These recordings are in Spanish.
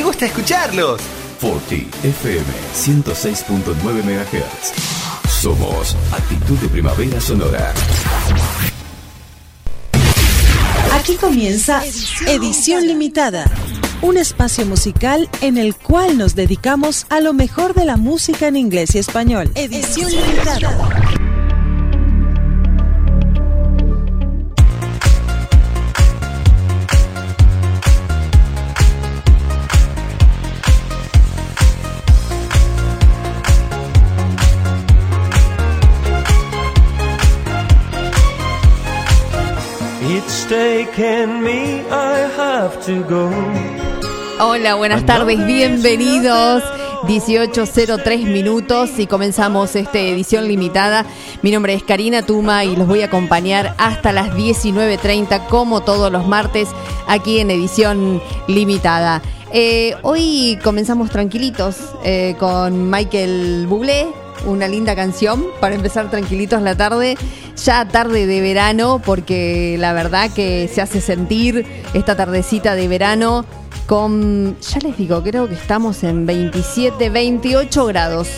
me gusta escucharlos. Forti FM 106.9 MHz. Somos Actitud de Primavera Sonora. Aquí comienza Edición Limitada, un espacio musical en el cual nos dedicamos a lo mejor de la música en inglés y español. Edición Limitada. Hola, buenas tardes, bienvenidos. 18.03 minutos y comenzamos esta edición limitada. Mi nombre es Karina Tuma y los voy a acompañar hasta las 19.30 como todos los martes aquí en edición limitada. Eh, hoy comenzamos tranquilitos eh, con Michael Bublé, una linda canción para empezar tranquilitos la tarde, ya tarde de verano, porque la verdad que se hace sentir esta tardecita de verano con, ya les digo, creo que estamos en 27, 28 grados.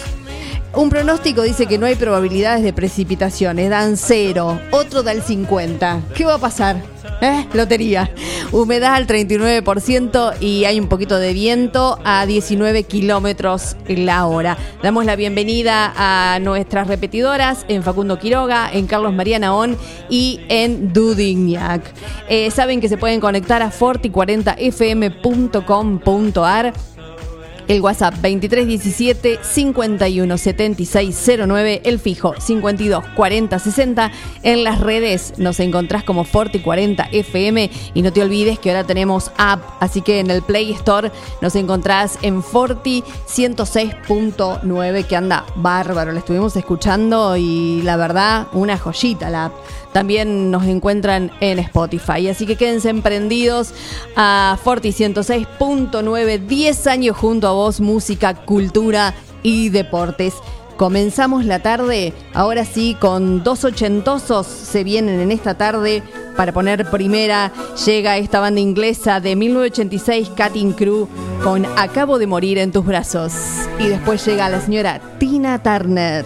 Un pronóstico dice que no hay probabilidades de precipitaciones, dan cero, otro da el 50. ¿Qué va a pasar? ¿Eh? Lotería. Humedad al 39% y hay un poquito de viento a 19 kilómetros la hora. Damos la bienvenida a nuestras repetidoras en Facundo Quiroga, en Carlos María Naón y en Dudignac. Eh, saben que se pueden conectar a forti40fm.com.ar el WhatsApp 2317 517609, el fijo 52 40 60. En las redes nos encontrás como Forti 40 FM y no te olvides que ahora tenemos app, así que en el Play Store nos encontrás en Forti 106.9 que anda bárbaro, la estuvimos escuchando y la verdad una joyita la app también nos encuentran en Spotify. Así que quédense emprendidos a Forti 106.9, 10 años junto a vos, música, cultura y deportes. Comenzamos la tarde, ahora sí, con dos ochentosos se vienen en esta tarde para poner primera. Llega esta banda inglesa de 1986, Cutting Crew, con Acabo de morir en tus brazos. Y después llega la señora Tina Turner.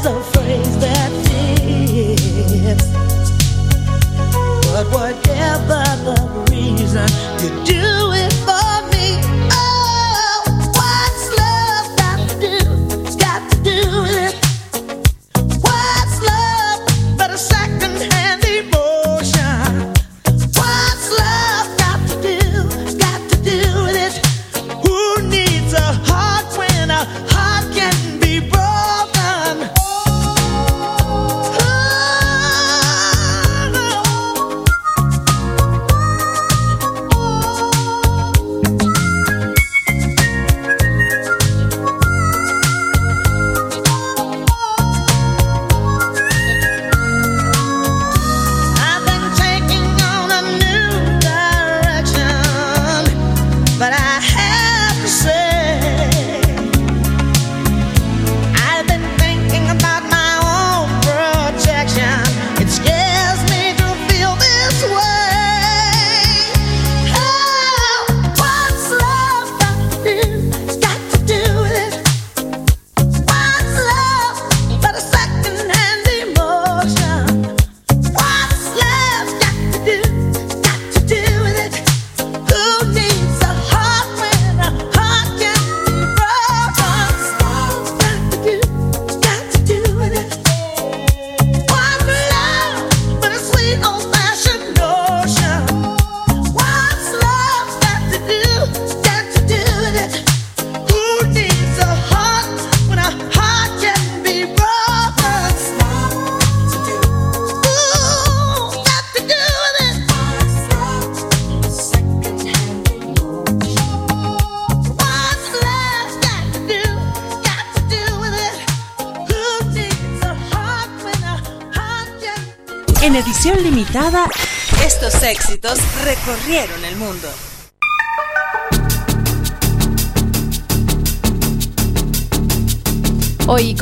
There's a phrase that. But whatever the reason, you do it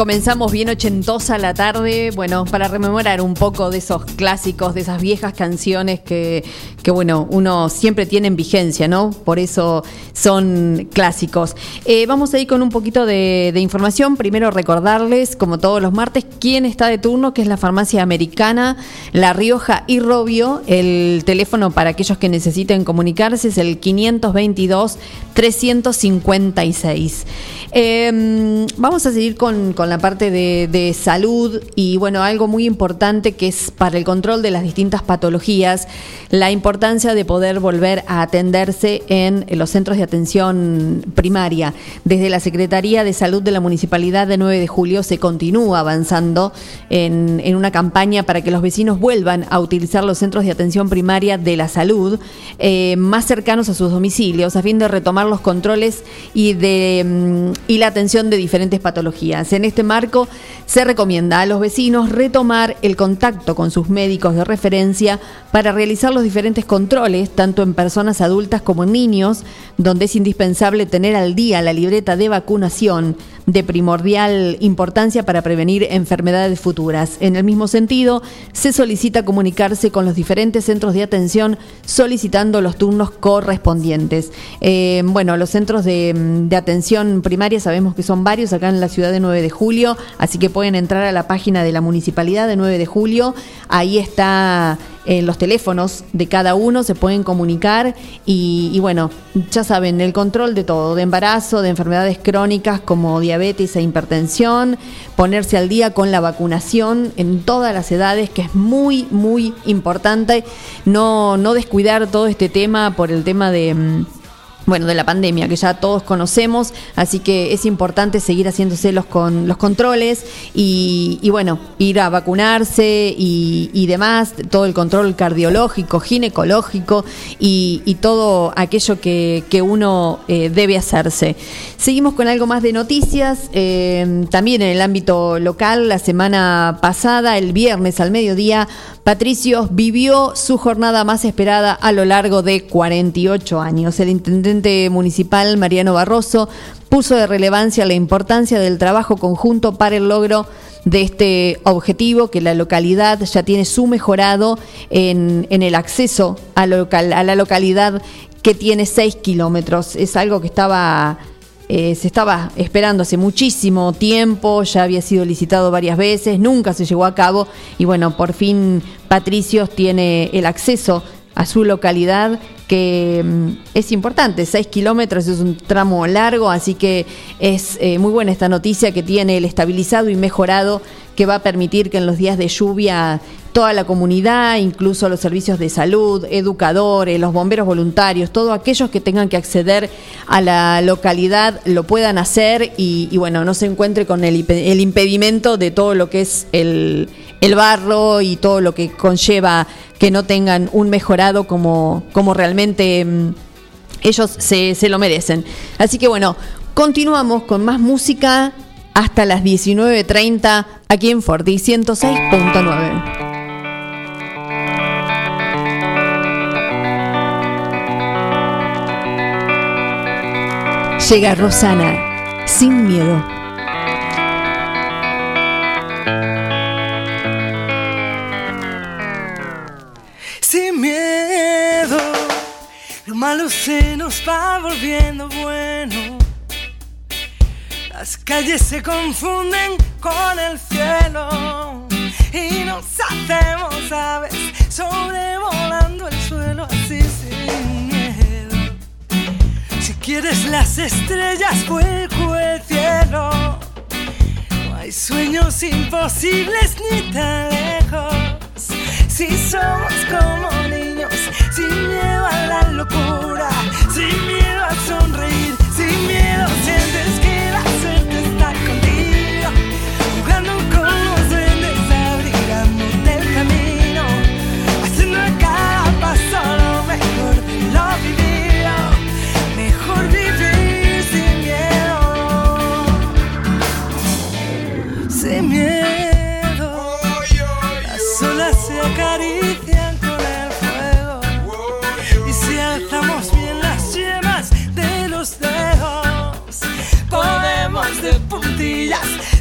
comenzamos bien ochentosa la tarde, bueno, para rememorar un poco de esos clásicos, de esas viejas canciones que, que bueno, uno siempre tiene en vigencia, ¿no? Por eso son clásicos. Eh, vamos a ir con un poquito de, de información. Primero recordarles, como todos los martes, quién está de turno, que es la farmacia americana, La Rioja y Robio. El teléfono para aquellos que necesiten comunicarse es el 522 356. Eh, vamos a seguir con, con la parte de, de salud y bueno, algo muy importante que es para el control de las distintas patologías, la importancia de poder volver a atenderse en los centros de atención primaria. Desde la Secretaría de Salud de la Municipalidad de 9 de Julio se continúa avanzando en, en una campaña para que los vecinos vuelvan a utilizar los centros de atención primaria de la salud eh, más cercanos a sus domicilios a fin de retomar los controles y, de, mm, y la atención de diferentes patologías. En este marco se recomienda a los vecinos retomar el contacto con sus médicos de referencia para realizar los diferentes controles, tanto en personas adultas como en niños, donde es indispensable tener al día la libreta de vacunación de primordial importancia para prevenir enfermedades futuras. En el mismo sentido, se solicita comunicarse con los diferentes centros de atención solicitando los turnos correspondientes. Eh, bueno, los centros de, de atención primaria sabemos que son varios acá en la ciudad de 9 9 de julio, así que pueden entrar a la página de la Municipalidad de 9 de julio, ahí está en los teléfonos de cada uno, se pueden comunicar y, y, bueno, ya saben, el control de todo, de embarazo, de enfermedades crónicas como diabetes e hipertensión, ponerse al día con la vacunación en todas las edades, que es muy, muy importante, no, no descuidar todo este tema por el tema de mm, bueno, de la pandemia, que ya todos conocemos, así que es importante seguir haciéndose los, con, los controles y, y bueno, ir a vacunarse y, y, demás, todo el control cardiológico, ginecológico y, y todo aquello que, que uno eh, debe hacerse. Seguimos con algo más de noticias, eh, también en el ámbito local, la semana pasada, el viernes al mediodía, Patricios vivió su jornada más esperada a lo largo de 48 años. El intendente municipal Mariano Barroso puso de relevancia la importancia del trabajo conjunto para el logro de este objetivo, que la localidad ya tiene su mejorado en, en el acceso a, local, a la localidad que tiene 6 kilómetros. Es algo que estaba eh, se estaba esperando hace muchísimo tiempo, ya había sido licitado varias veces, nunca se llevó a cabo y bueno, por fin Patricios tiene el acceso a su localidad que mm, es importante, 6 kilómetros es un tramo largo, así que es eh, muy buena esta noticia que tiene el estabilizado y mejorado que va a permitir que en los días de lluvia toda la comunidad, incluso los servicios de salud, educadores, los bomberos voluntarios, todos aquellos que tengan que acceder a la localidad lo puedan hacer y, y bueno, no se encuentre con el, el, impedimento de todo lo que es el, el barro y todo lo que conlleva que no tengan un mejorado como, como realmente mmm, ellos se, se lo merecen. Así que bueno, continuamos con más música hasta las 19.30 aquí en Forti 106.9. Llega Rosana, sin miedo. Malo se nos va volviendo bueno. Las calles se confunden con el cielo y nos hacemos aves sobrevolando el suelo así sin miedo. Si quieres las estrellas, vuelco el cielo. No hay sueños imposibles ni tan lejos. Si somos como locura,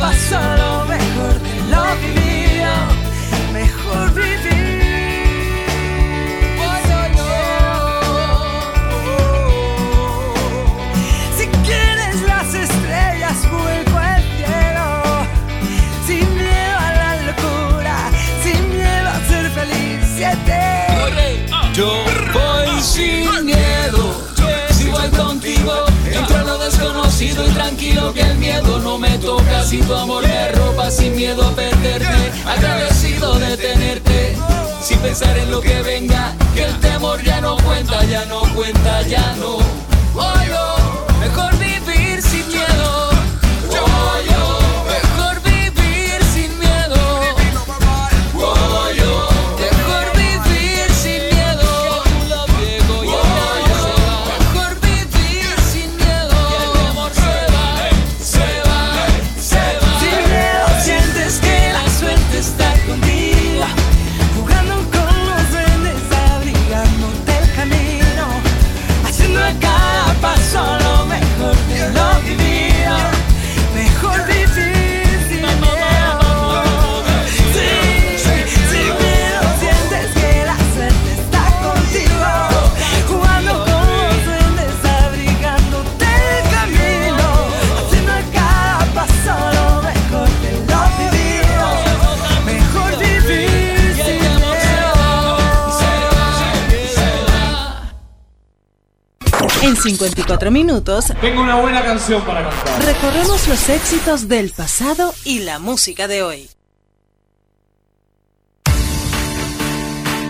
cada paso lo que el miedo no me toca. Si tu amor me ropa sin miedo a perderte, agradecido de tenerte, sin pensar en lo que venga, que el temor ya no cuenta, ya no cuenta, ya no. Yo, 54 minutos Tengo una buena canción para cantar. recorremos los éxitos del pasado y la música de hoy.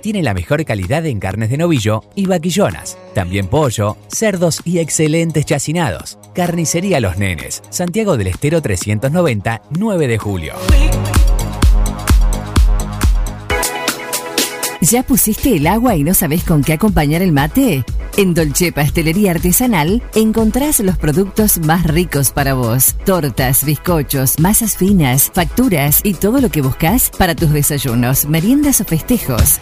Tiene la mejor calidad en carnes de novillo y vaquillonas. También pollo, cerdos y excelentes chacinados. Carnicería Los Nenes, Santiago del Estero 390, 9 de julio. ¿Ya pusiste el agua y no sabes con qué acompañar el mate? En Dolce Pastelería Artesanal encontrás los productos más ricos para vos. Tortas, bizcochos, masas finas, facturas y todo lo que buscas para tus desayunos, meriendas o festejos.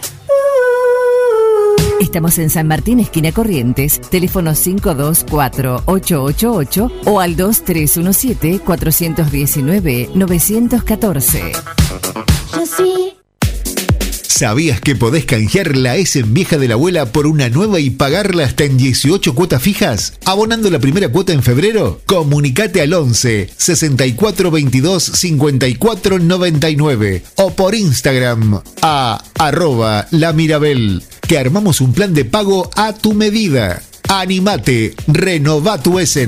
Estamos en San Martín, esquina Corrientes, teléfono 524-888 o al 2317-419-914. ¿Sabías que podés canjear la S en vieja de la abuela por una nueva y pagarla hasta en 18 cuotas fijas? ¿Abonando la primera cuota en febrero? Comunicate al 11 64 22 54 99 o por Instagram a arroba la Mirabel, que armamos un plan de pago a tu medida. Animate, renova tu Essen.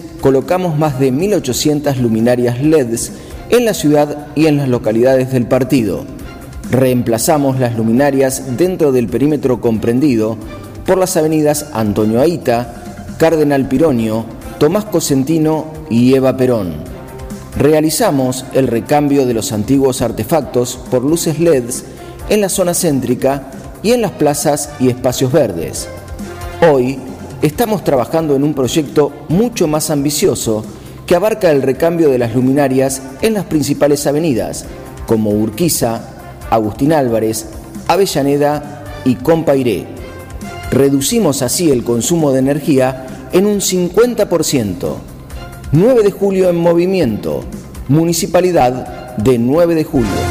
colocamos más de 1.800 luminarias LEDs en la ciudad y en las localidades del partido. Reemplazamos las luminarias dentro del perímetro comprendido por las avenidas Antonio Aita, Cardenal Pironio, Tomás Cosentino y Eva Perón. Realizamos el recambio de los antiguos artefactos por luces LEDs en la zona céntrica y en las plazas y espacios verdes. Hoy estamos trabajando en un proyecto mucho más ambicioso que abarca el recambio de las luminarias en las principales avenidas, como Urquiza, Agustín Álvarez, Avellaneda y Compairé. Reducimos así el consumo de energía en un 50%. 9 de julio en movimiento. Municipalidad de 9 de julio.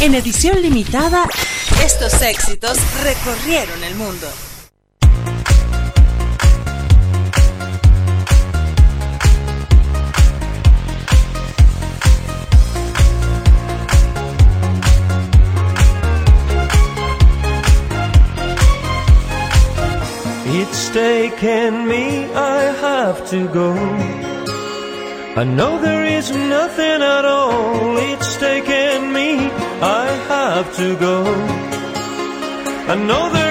En edición limitada, estos éxitos recorrieron el mundo. It's taken me, I have to go. I know there is nothing at all. It's taken me, I have to go. I know there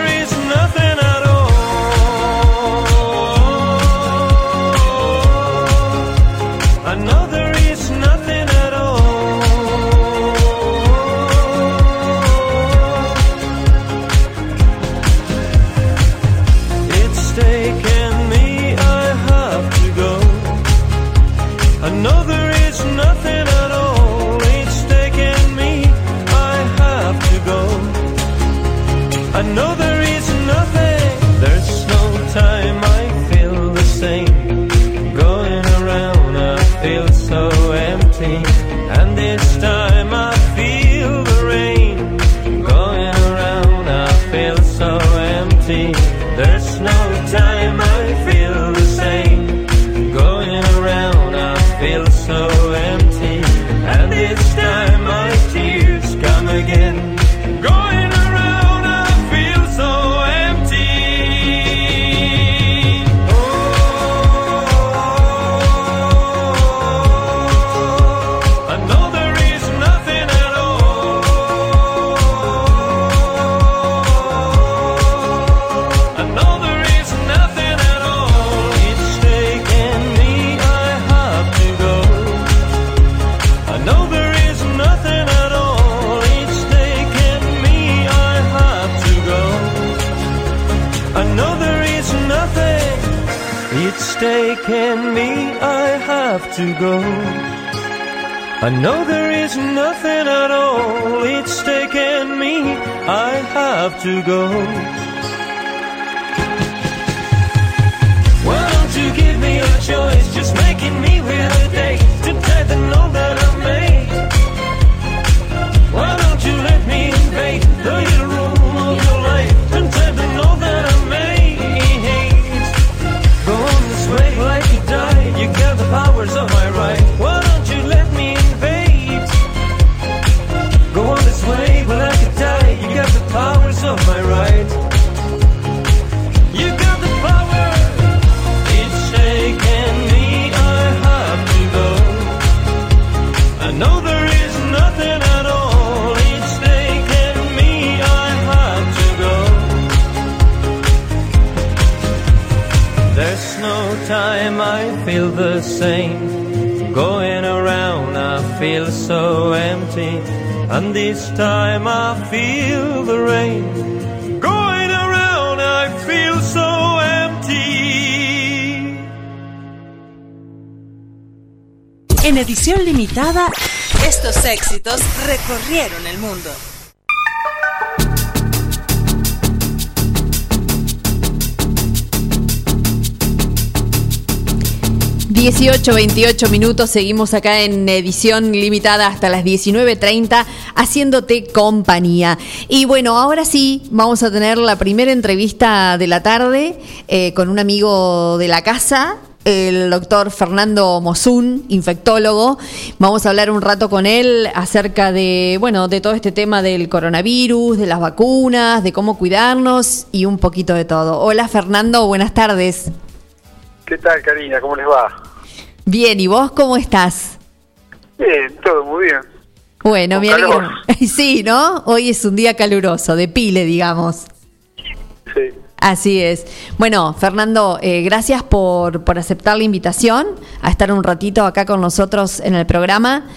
to go. I know there is nothing at all. It's taken me, I have to go. Why don't you give me a choice? Just making me with a day to take the note that I made. Why don't you let me invade same. Going around, I feel so empty. And this time I feel the rain. Going around, I feel so empty. En edición limitada, estos éxitos recorrieron el mundo. 18, 28 minutos, seguimos acá en edición limitada hasta las 19.30 haciéndote compañía. Y bueno, ahora sí, vamos a tener la primera entrevista de la tarde eh, con un amigo de la casa, el doctor Fernando Mosun, infectólogo. Vamos a hablar un rato con él acerca de, bueno, de todo este tema del coronavirus, de las vacunas, de cómo cuidarnos y un poquito de todo. Hola Fernando, buenas tardes. ¿Qué tal, Karina? ¿Cómo les va? Bien, ¿y vos cómo estás? Bien, todo muy bien. Bueno, Con me alegro. calor. Sí, ¿no? Hoy es un día caluroso, de pile, digamos. Sí. Así es. Bueno, Fernando, eh, gracias por, por aceptar la invitación a estar un ratito acá con nosotros en el programa.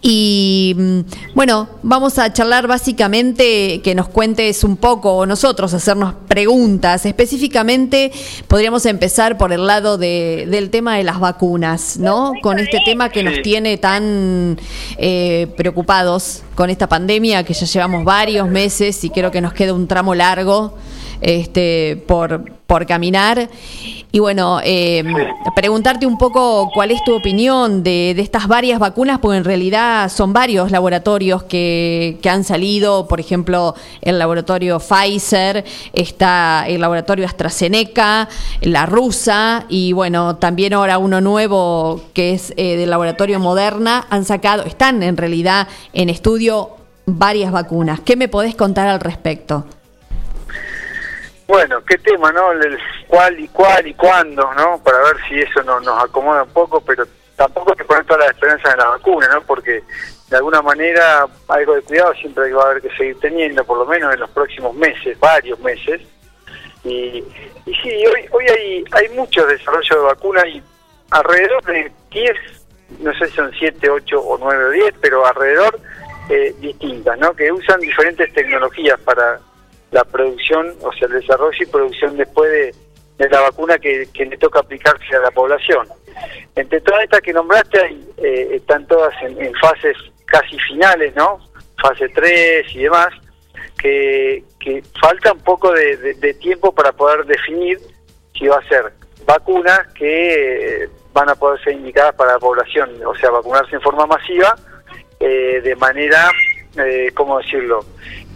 Y mm, bueno, vamos a charlar básicamente que nos cuentes un poco, o nosotros hacernos preguntas. Específicamente, podríamos empezar por el lado de- del tema de las vacunas, ¿no? Con este tema que nos tiene tan eh, preocupados con esta pandemia que ya llevamos varios meses y creo que nos queda un tramo largo este, por, por caminar. Y bueno, eh, preguntarte un poco cuál es tu opinión de, de estas varias vacunas, porque en realidad son varios laboratorios que, que han salido, por ejemplo, el laboratorio Pfizer, está el laboratorio AstraZeneca, la rusa, y bueno, también ahora uno nuevo que es eh, del laboratorio Moderna, han sacado, están en realidad en estudio varias vacunas. ¿Qué me podés contar al respecto? Bueno, qué tema, ¿no? El cuál y cuál y cuándo, ¿no? Para ver si eso no, nos acomoda un poco, pero tampoco hay que poner toda la esperanza en la vacuna, ¿no? Porque de alguna manera algo de cuidado siempre va a haber que seguir teniendo, por lo menos en los próximos meses, varios meses. Y, y sí, hoy, hoy hay, hay mucho desarrollo de vacunas y alrededor de 10, no sé si son 7, 8 o 9 o 10, pero alrededor eh, distintas, ¿no? Que usan diferentes tecnologías para la producción, o sea, el desarrollo y producción después de, de la vacuna que, que le toca aplicarse a la población. Entre todas estas que nombraste, hay, eh, están todas en, en fases casi finales, ¿no? Fase 3 y demás. que, que falta un poco de, tiempo para poder definir si va a ser vacunas que eh, van a poder ser indicadas para la población, o sea, vacunarse en forma masiva, eh, de manera, eh, ¿cómo decirlo?,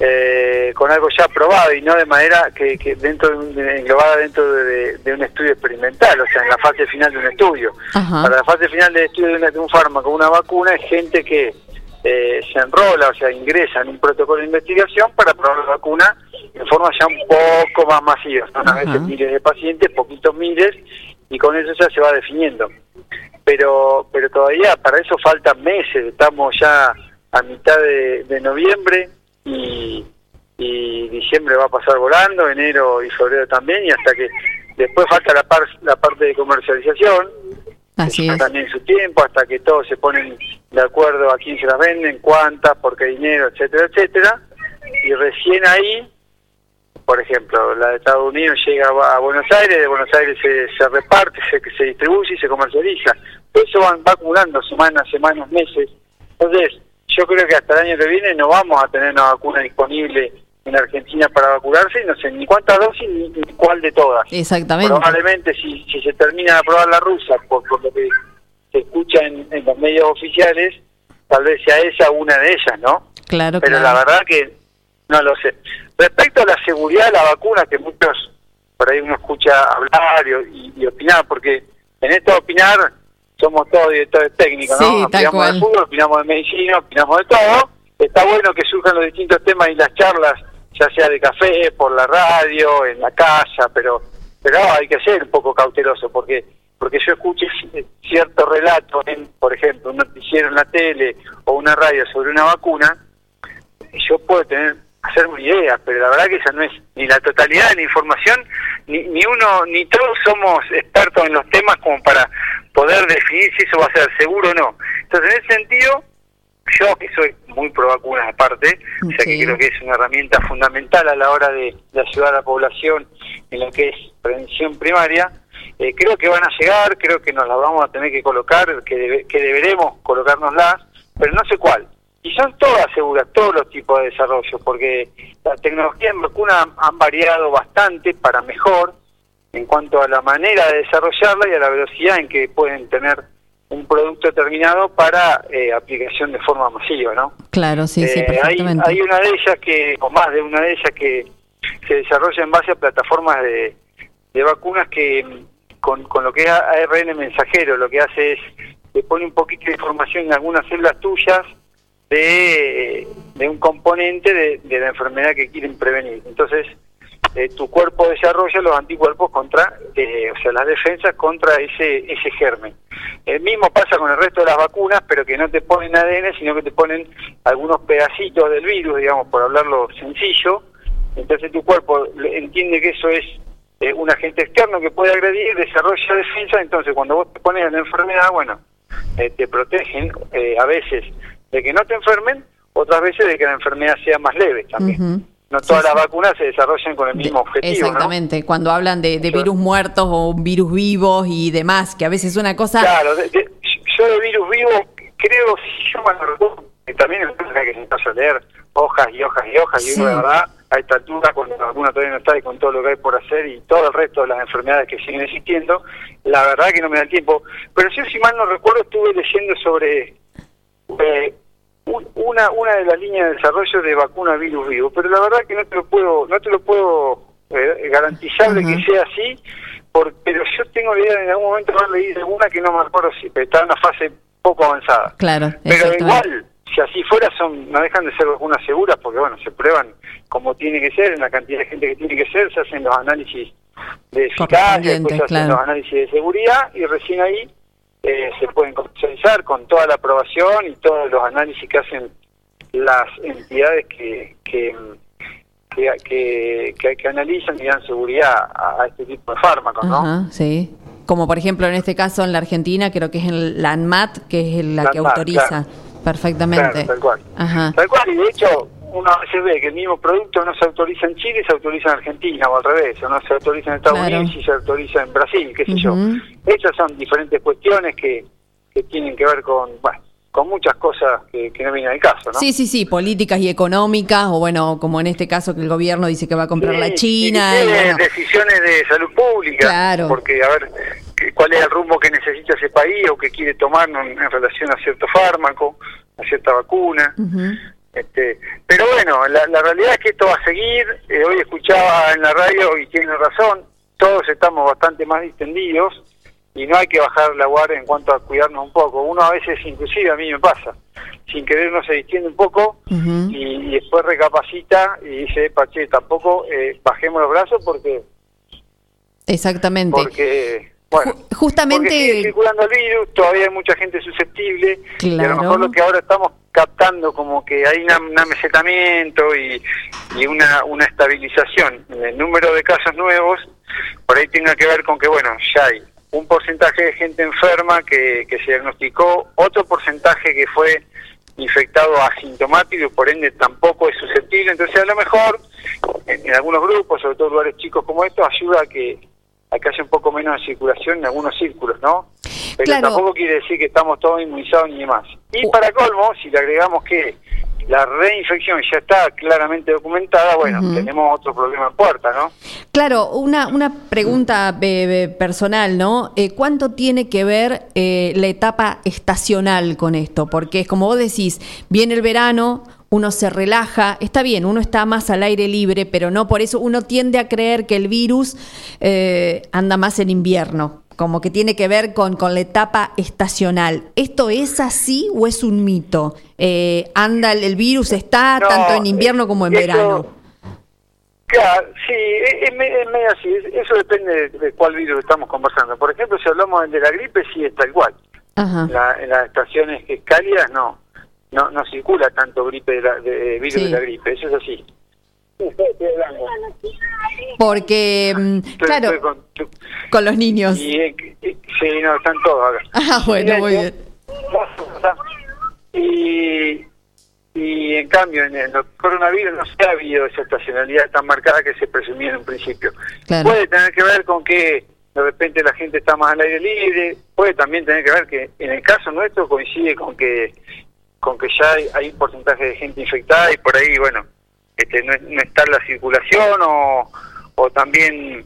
Eh, con algo ya probado y no de manera que, que dentro de englobada dentro de, de un estudio experimental, o sea, en la fase final de un estudio. Ajá. Para la fase final del estudio de, una- de un fármaco, una vacuna, es gente que eh, se enrola, o sea, ingresa en un protocolo de investigación para probar la vacuna en forma ya un poco más masiva. Son a veces miles de pacientes, poquitos miles, y con eso ya se va definiendo. Pero, pero todavía para eso faltan meses, estamos ya a mitad de, de noviembre y, y diciembre va a pasar volando, enero y febrero también, y hasta que después falta la, par- la parte de comercialización, Así es. también su tiempo hasta que todos se ponen de acuerdo a quién se las venden, cuántas, por qué dinero, etcétera, etcétera. Y recién ahí, por ejemplo, la de Estados Unidos llega a Buenos Aires, de Buenos Aires se, se reparte, se, se distribuye y se comercializa. Eso van, va acumulando semanas, semanas, meses. Entonces, yo creo que hasta el año que viene no vamos a tener una vacuna disponible en Argentina para vacunarse y no sé ni cuántas dosis ni, ni cuál de todas. Exactamente. Probablemente si, si se termina de aprobar la rusa, por, por lo que se escucha en, en los medios oficiales, tal vez sea esa una de ellas, ¿no? Claro, Pero claro. la verdad que no lo sé. Respecto a la seguridad de la vacuna, que muchos por ahí uno escucha hablar y, y opinar, porque en esto de opinar somos todos directores técnicos, ¿no? Opinamos de fútbol, opinamos de medicina, opinamos de todo. Está bueno que surjan los distintos temas y las charlas, ya sea de café, por la radio, en la casa, pero pero hay que ser un poco cauteloso, porque porque yo escuché ci- cierto relato, en, por ejemplo, un noticiero en la tele o una radio sobre una vacuna, y yo puedo tener hacerme una idea, pero la verdad que esa no es ni la totalidad de la información, ni, ni uno, ni todos somos expertos en los temas como para poder definir si eso va a ser seguro o no. Entonces, en ese sentido, yo que soy muy pro vacunas aparte, o sea que creo que es una herramienta fundamental a la hora de, de ayudar a la población en lo que es prevención primaria, eh, creo que van a llegar, creo que nos las vamos a tener que colocar, que, debe- que deberemos colocárnoslas, pero no sé cuál. Y son todas seguras, todos los tipos de desarrollo, porque la tecnología en vacuna han- han variado bastante para mejor en cuanto a la manera de desarrollarla y a la velocidad en que pueden tener un producto terminado para eh, aplicación de forma masiva, ¿no? Claro, sí, sí, Eh, hay, perfectamente. hay una de ellas que, o más de una de ellas que se desarrolla en base a plataformas de, de vacunas que con, con lo que es ARN mensajero, lo que hace es, le pone un poquito de información en algunas células tuyas de, de un componente de, de la enfermedad que quieren prevenir. Entonces, eh, tu cuerpo desarrolla los anticuerpos contra, eh, o sea, las defensas contra ese, ese germen. El mismo pasa con el resto de las vacunas, pero que no te ponen ADN, sino que te ponen algunos pedacitos del virus, digamos, por hablarlo sencillo. Entonces tu cuerpo entiende que eso es eh, un agente externo que puede agredir, desarrolla defensa, entonces cuando vos te pones en la enfermedad, bueno, eh, te protegen eh, a veces de que no te enfermen, otras veces de que la enfermedad sea más leve también. No todas las vacunas se desarrollan con el mismo objetivo, ¿no? Exactamente, cuando hablan de, de virus muertos o virus vivos y demás, que a veces es una cosa... Claro, de- yo de virus vivo creo, si yo que también es una que se empezó a leer hojas y hojas y hojas, y uno de Sí. verdad, a esta altura, cuando la vacuna todavía no está y con todo lo que hay por hacer y todo el resto de las enfermedades que siguen existiendo, la verdad que no me da el tiempo. Pero yo, si mal no recuerdo, estuve leyendo sobre eh, un- una una de las líneas de desarrollo de vacuna virus vivo, pero la verdad que no te lo puedo no te lo puedo eh, garantizar de que sea así, por- pero yo tengo la idea de en algún momento haber leído alguna que no me acuerdo si pero está en una fase poco avanzada. Claro, Pero igual, si así fuera, son no dejan de ser vacunas seguras porque, bueno, se prueban como tiene que ser, en la cantidad de gente que tiene que ser, se hacen los análisis de eficacia, después se hacen claro. los análisis de seguridad y recién ahí eh, se pueden comercializar con toda la aprobación y todos los análisis que hacen las entidades que que, que, que, que- que analizan y dan seguridad a, a este tipo de fármacos, ¿no? Ajá, sí. Como por ejemplo en este caso en la Argentina, creo que es en la ANMAT, que es la La que ANMAT, autoriza claro. perfectamente. Claro, tal cual. Ajá. Tal cual, y de hecho, uno a veces ve que el mismo producto no se autoriza en Chile, se autoriza en Argentina, o al revés, o no se autoriza en Estados Claro. Unidos y se autoriza en Brasil, qué sé yo. Esas son diferentes cuestiones que, que tienen que ver con, bueno, con muchas cosas que, que no vienen al caso, ¿no? Sí, sí, sí, políticas y económicas, o bueno, como en este caso que el gobierno dice que va a comprar la China. y y tiene bueno. decisiones de salud pública. Claro. Porque, a ver, cuál es el rumbo que necesita ese país o que quiere tomar en, en relación a cierto fármaco, a cierta vacuna. Este, pero bueno, la, la realidad es que esto va a seguir. Eh, hoy escuchaba en la radio y tiene razón, todos estamos bastante más distendidos y no hay que bajar la guardia en cuanto a cuidarnos un poco. Uno a veces, inclusive a mí me pasa, sin querer uno se distiende un poco y, y después recapacita y dice, Pache, tampoco eh, bajemos los brazos porque, Exactamente. porque bueno, Ju- justamente- porque sigue circulando el virus, todavía hay mucha gente susceptible y a lo Claro. mejor lo que ahora estamos captando como que hay un amesetamiento y, y una, una estabilización en el número de casos nuevos, por ahí tenga que ver con que, bueno, ya hay un porcentaje de gente enferma que, que se diagnosticó, otro porcentaje que fue infectado asintomático y por ende tampoco es susceptible, entonces a lo mejor en, algunos grupos, sobre todo lugares chicos como estos, ayuda a que, que haya un poco menos de circulación en algunos círculos, ¿no? Pero Claro. tampoco quiere decir que estamos todos inmunizados ni demás. Y para colmo, si le agregamos que la reinfección ya está claramente documentada, bueno, tenemos otro problema en puerta, ¿no? Claro, una, una pregunta eh, personal, ¿no? Eh, ¿Cuánto tiene que ver eh, la etapa estacional con esto? Porque es como vos decís, viene el verano, uno se relaja, está bien, uno está más al aire libre, pero no por eso uno tiende a creer que el virus eh, anda más en invierno, como que tiene que ver con, con la etapa estacional. ¿Esto es así o es un mito? Eh, ¿Anda el, el virus, está No, tanto en invierno como en esto- verano? Claro, sí, es, es me- es medio así, es- eso depende de, cuál virus estamos conversando. Por ejemplo, si hablamos de la gripe, sí es tal cual. Ajá. La- en las estaciones cálidas, no, no no circula tanto gripe de la, de, virus Sí. de la gripe, eso es así. Porque, mm, Estoy- claro, estoy con- con los niños. y, eh, y- sí, no, están todos acá. Ah, bueno, muy bien. Y, y en cambio, en el coronavirus no se ha habido esa estacionalidad tan marcada que se presumía en un principio. Claro. Puede tener que ver con que de repente la gente está más al aire libre, puede también tener que ver que en el caso nuestro coincide con que con que ya hay, hay un porcentaje de gente infectada y por ahí, bueno, este, no, no está la circulación o, o también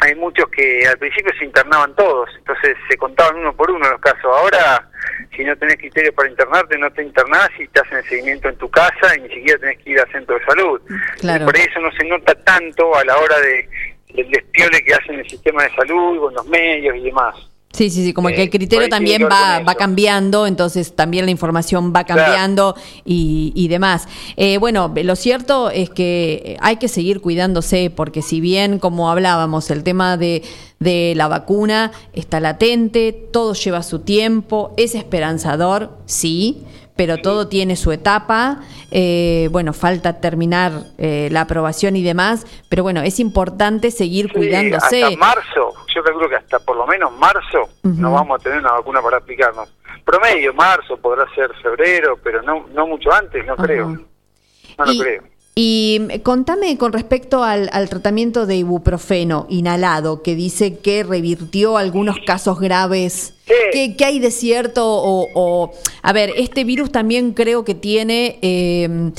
hay muchos que al principio se internaban todos, entonces se contaban uno por uno los casos. Ahora, si no tenés criterio para internarte, no te internás y te hacen el seguimiento en tu casa y ni siquiera tenés que ir al centro de salud. Claro. Por eso no se nota tanto a la hora de del despiole que hacen el sistema de salud, con los medios y demás. Sí, sí, sí, como que Eh, el criterio ahí tiene también va, va cambiando, entonces también la información va Claro. cambiando y, y demás. Eh, bueno, lo cierto es que hay que seguir cuidándose porque si bien, como hablábamos, el tema de, de la vacuna está latente, todo lleva su tiempo, es esperanzador, sí, pero todo tiene su etapa. Eh, bueno, falta terminar eh, la aprobación y demás, pero bueno, es importante seguir Sí, cuidándose. Hasta marzo, yo calculo que hasta por lo menos marzo no vamos a tener una vacuna para aplicarnos. Promedio, marzo, podrá ser febrero, pero no no mucho antes, no creo. No lo y, creo. y, eh, contame con respecto al, al tratamiento de ibuprofeno inhalado, que dice que revirtió algunos casos graves. ¿Qué, qué hay de cierto? O, o- a ver, este virus también creo que tiene... eh,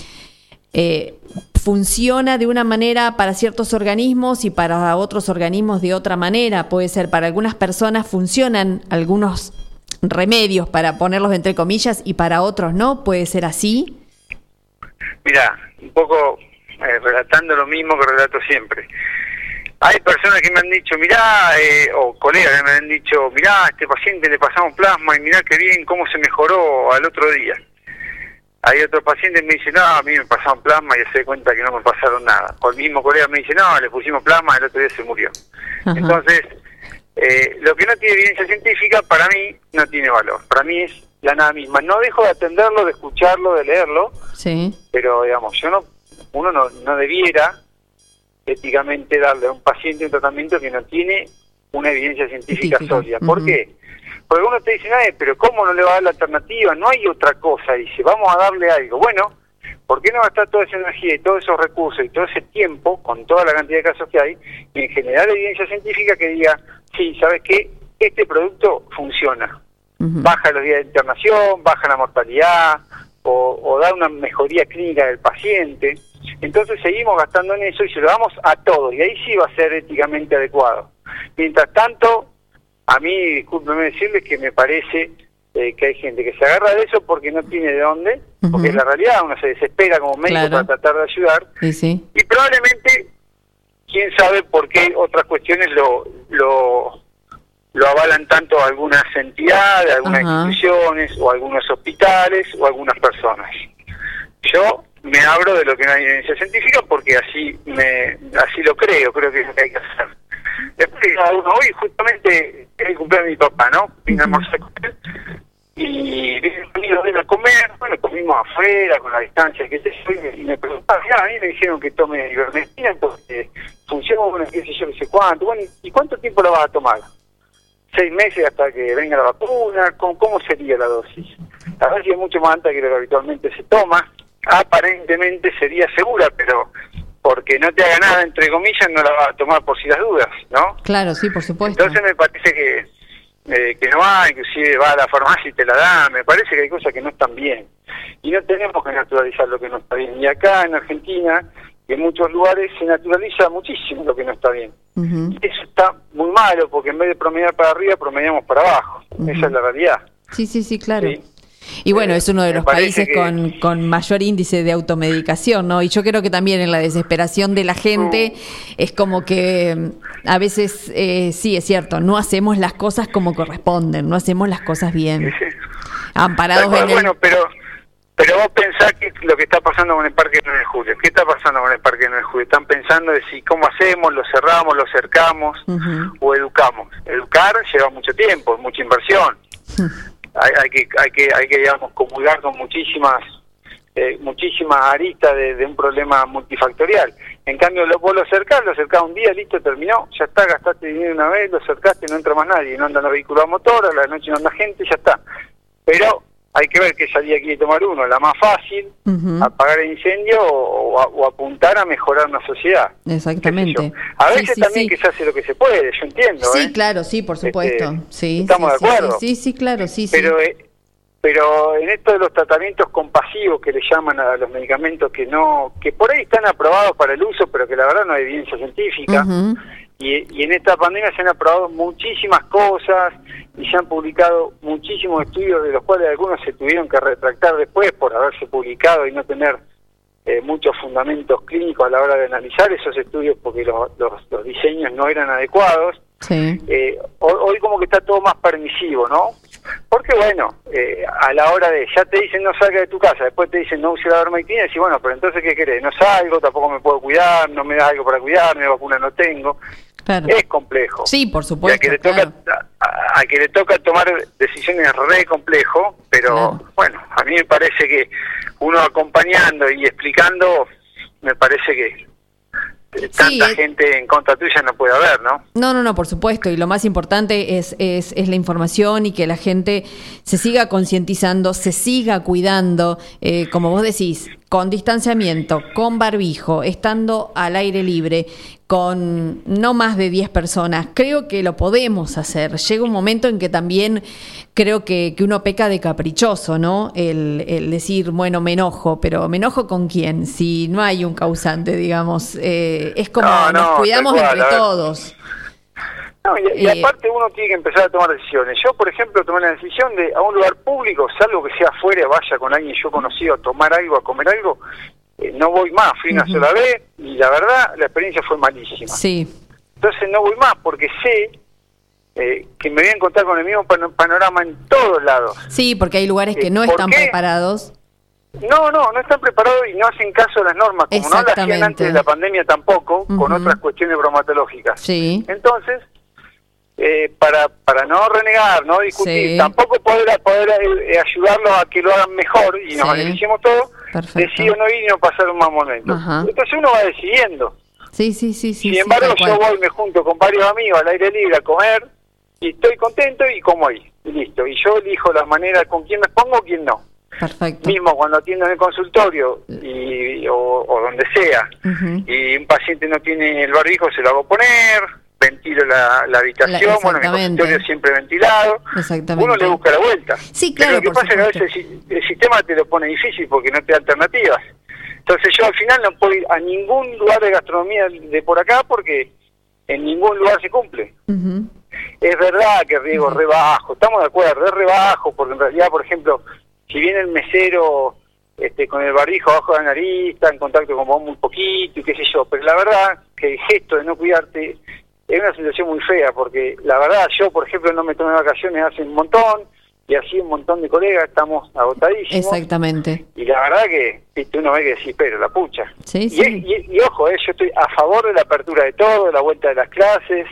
eh, funciona de una manera para ciertos organismos y para otros organismos de otra manera. Puede ser, para algunas personas funcionan algunos remedios, para ponerlos entre comillas, y para otros no. Puede ser así. Mira, un poco eh, relatando lo mismo que relato siempre. Hay personas que me han dicho, mirá, eh, o colegas que me han dicho, mirá, a este paciente le pasamos plasma y mirá qué bien cómo se mejoró al otro día. Hay otros pacientes que me dicen, no, a mí me pasaron plasma y se da cuenta que no me pasaron nada. O el mismo colega me dice, no, le pusimos plasma y el otro día se murió. Entonces, eh, lo que no tiene evidencia científica, para mí, no tiene valor. Para mí es la nada misma. No dejo de atenderlo, de escucharlo, de leerlo, Sí. pero digamos, yo no, uno no, no debiera éticamente darle a un paciente un tratamiento que no tiene una evidencia científica Científica, sólida. ¿Por qué? Porque uno te dice, "Ay, pero ¿cómo no le va a dar la alternativa? No hay otra cosa. Dice, vamos a darle algo. Bueno, ¿por qué no gastar toda esa energía y todos esos recursos y todo ese tiempo, con toda la cantidad de casos que hay, y en general evidencia científica que diga, sí, ¿sabes qué? Este producto funciona. baja los días de internación, baja la mortalidad o, o da una mejoría clínica del paciente. Entonces seguimos gastando en eso y se lo damos a todos y ahí sí va a ser éticamente adecuado. Mientras tanto, a mí, discúlpeme decirles que me parece eh, que hay gente que se agarra de eso porque no tiene de dónde, porque es la realidad, uno se desespera como médico Claro. para tratar de ayudar Sí, sí. y probablemente, quién sabe por qué otras cuestiones lo, lo, lo avalan tanto algunas entidades, algunas Ajá. instituciones o algunos hospitales o algunas personas. Yo me abro de lo que no hay evidencia científica porque así me así lo creo, creo que es lo que hay que hacer. Después hoy justamente el cumpleaños de mi papá, ¿no? Vine a almorzar con él y vino él a comer, bueno, comimos afuera con la distancia que sé yo, y me, y me preguntaban, "Mirá, a mí me dijeron que tome ivermectina porque funciona, bueno, qué sé yo, qué sé cuánto, bueno, ¿y cuánto tiempo la vas a tomar? ¿Seis meses hasta que venga la vacuna? ¿Cómo, cómo sería la dosis? La dosis es mucho más alta que lo que habitualmente se toma, aparentemente sería segura, pero porque no te haga nada, entre comillas, no la vas a tomar por si las dudas, ¿no? Claro, sí, por supuesto. Entonces me parece que, eh, que no va, inclusive va a la farmacia y te la da, me parece que hay cosas que no están bien. Y no tenemos que naturalizar lo que no está bien. Y acá en Argentina, y en muchos lugares, se naturaliza muchísimo lo que no está bien. Y eso está muy malo, porque en vez de promediar para arriba, promediamos para abajo. Esa es la realidad. Sí, sí, sí, claro. Sí. Y bueno, es uno de los países que- con, con mayor índice de automedicación, ¿no? Y yo creo que también en la desesperación de la gente es como que mm, a veces, eh, sí, es cierto, no hacemos las cosas como corresponden, no hacemos las cosas bien. Amparados Tal cual, en el... Bueno, pero pero vos pensás que lo que está pasando con el Parque 9 de Julio. ¿Qué está pasando con el Parque 9 de Julio? Están pensando de si cómo hacemos, lo cerramos, lo cercamos o educamos. Educar lleva mucho tiempo, mucha inversión. hay, hay que hay que hay que digamos comulgar con muchísimas eh, muchísimas aristas de, un problema multifactorial. En cambio, lo, vos lo acercás, lo acercás un día, listo, terminó, ya está, gastaste dinero una vez, lo acercaste, no entra más nadie, no andan los vehículos a motor, a la noche no anda gente, ya está. Pero hay que ver qué salida quiere tomar uno, la más fácil, apagar el incendio o, o a- o apuntar a mejorar una sociedad. Exactamente. A veces sí, también sí. que se hace lo que se puede, yo entiendo. Sí, ¿eh? claro, sí, por supuesto. Este, sí, estamos de acuerdo. Sí, sí, sí, claro, sí. Pero, eh, pero en esto de los tratamientos compasivos que le llaman a los medicamentos que no, que por ahí están aprobados para el uso, pero que la verdad no hay evidencia científica. Ujú. Y, y en esta pandemia se han aprobado muchísimas cosas y se han publicado muchísimos estudios de los cuales algunos se tuvieron que retractar después por haberse publicado y no tener eh, muchos fundamentos clínicos a la hora de analizar esos estudios porque los, los, los diseños no eran adecuados. Sí. Eh, hoy, hoy como que está todo más permisivo, ¿no? Porque bueno, eh, a la hora de, ya te dicen no salga de tu casa, después te dicen no use la vermectina, y decís, bueno, pero entonces ¿qué querés? No salgo, tampoco me puedo cuidar, no me das algo para cuidarme, vacuna no tengo. Claro. Es complejo. Sí, por Y supuesto. que le toca, a, a que le toca tomar decisiones es re complejo, pero bueno, a mí me parece que uno acompañando y explicando, me parece que eh, tanta es- gente en contra tuya no puede haber, ¿no? No, no, no, por supuesto. Y lo más importante es, es, es la información y que la gente se siga concientizando, se siga cuidando, eh, como vos decís, con distanciamiento, con barbijo, estando al aire libre, con no más de 10 personas. Creo que lo podemos hacer. Llega un momento en que también creo que, que uno peca de caprichoso, ¿no? El, el decir, bueno, me enojo, pero ¿me enojo con quién? Si no hay un causante, digamos. Eh, es como No, no, nos cuidamos cual, entre todos. No, y, y Eh, aparte uno tiene que empezar a tomar decisiones. Yo, por ejemplo, tomé la decisión de a un lugar público, salvo que sea afuera, vaya con alguien yo conocido a tomar algo, a comer algo, eh, no voy más. Fui una sola vez y la verdad la experiencia fue malísima. Sí, Entonces no voy más porque sé eh, que me voy a encontrar con el mismo pano- panorama en todos lados. sí, porque hay lugares que Eh, no ¿por están qué? preparados. No, no, no están preparados y no hacen caso a las normas, como no las hacían antes de la pandemia tampoco, con otras cuestiones bromatológicas. Sí, Entonces, eh, para para no renegar, no discutir, Sí. tampoco poder, poder eh, ayudarlos a que lo hagan mejor y nos Sí. beneficiemos todos, Perfecto. decido no ir y no pasar un mal momento. Ajá. Entonces uno va decidiendo. sí, sí, sí. sí Sin embargo, yo voy, me junto con varios amigos al aire libre a comer y estoy contento y como ahí, y listo. Y yo elijo la manera con quién me pongo quién no. Perfecto. Mismo cuando atiendo en el consultorio y, o, o donde sea y un paciente no tiene el barbijo, se lo hago poner, ventilo la, la habitación, bueno, mi consultorio siempre ventilado, Exactamente. uno le busca la vuelta. Sí, Pero claro, lo que pasa es que a veces el, si- el sistema te lo pone difícil porque no te da alternativas. Entonces yo al final no puedo ir a ningún lugar de gastronomía de por acá porque en ningún lugar se cumple. Ujú. Es verdad que el riesgo es re bajo, estamos de acuerdo, es re bajo, porque en realidad, por ejemplo, si viene el mesero este, con el barbijo abajo de la nariz, está en contacto con vos muy poquito y qué sé yo, pero la verdad que el gesto de no cuidarte es una situación muy fea, porque la verdad yo, por ejemplo, no me tomé vacaciones hace un montón, y así un montón de colegas estamos agotadísimos. Exactamente. Y la verdad que viste, uno ve que decís, pero la pucha. Sí, Y, sí. y ojo, eh, yo estoy a favor de la apertura de todo, de la vuelta de las clases,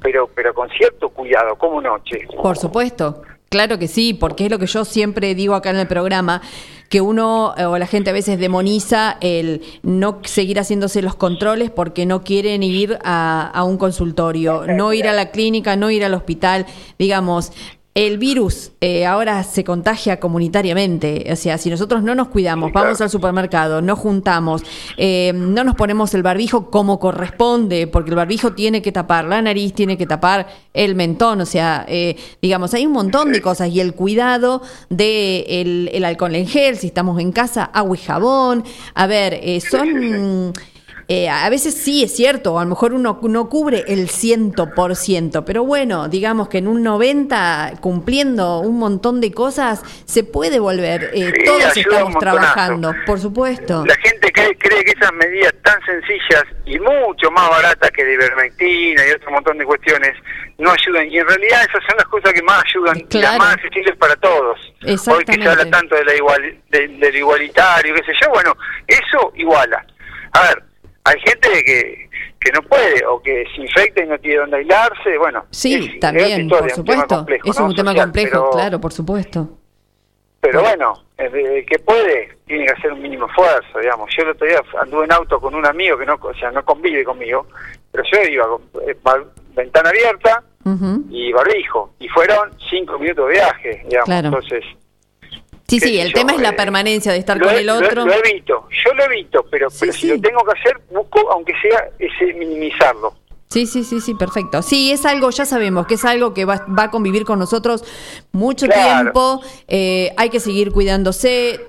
pero pero con cierto cuidado, como noche. Por supuesto, claro que sí, porque es lo que yo siempre digo acá en el programa, que uno eh, o la gente a veces demoniza el no seguir haciéndose los controles porque no quieren ir a, a un consultorio, no ir a la clínica, no ir al hospital, digamos. El virus eh, ahora se contagia comunitariamente, o sea, si nosotros no nos cuidamos, vamos al supermercado, nos juntamos, eh, no nos ponemos el barbijo como corresponde, porque el barbijo tiene que tapar la nariz, tiene que tapar el mentón, o sea, eh, digamos, hay un montón de cosas. Y el cuidado de el, el alcohol en gel, si estamos en casa, agua y jabón, a ver, eh, son... Eh, a veces sí es cierto, a lo mejor uno no cubre el ciento por ciento, pero bueno, digamos que en un 90, cumpliendo un montón de cosas, se puede volver. Eh, Sí, todos estamos trabajando, por supuesto. La gente cree, cree que esas medidas tan sencillas y mucho más baratas que de ivermectina y otro montón de cuestiones no ayudan. Y en realidad esas son las cosas que más ayudan las más accesibles para todos. Hoy que se habla tanto de la igual, de- del igualitario, qué sé yo, bueno, eso iguala. A ver, hay gente que, que no puede o que se infecta y no tiene dónde aislarse, bueno. Sí, es- también, por supuesto. complejo, es ¿no? un tema Social, complejo, pero- claro, por supuesto. pero bueno, el que puede tiene que hacer un mínimo esfuerzo, digamos. Yo el otro día anduve en auto con un amigo que no, o sea, no convive conmigo, pero yo iba con eh, ventana abierta Ujú. y barbijo, y fueron cinco minutos de viaje, digamos. Claro. Entonces, Sí, sí, el yo, tema es la eh, permanencia de estar lo, con el lo- otro. lo evito, yo lo evito, pero, pero si lo tengo que hacer, busco, aunque sea, ese minimizarlo. Sí, sí, sí, sí, perfecto. Sí, es algo, ya sabemos que es algo que va, va a convivir con nosotros mucho Claro. tiempo. eh, hay que seguir cuidándose.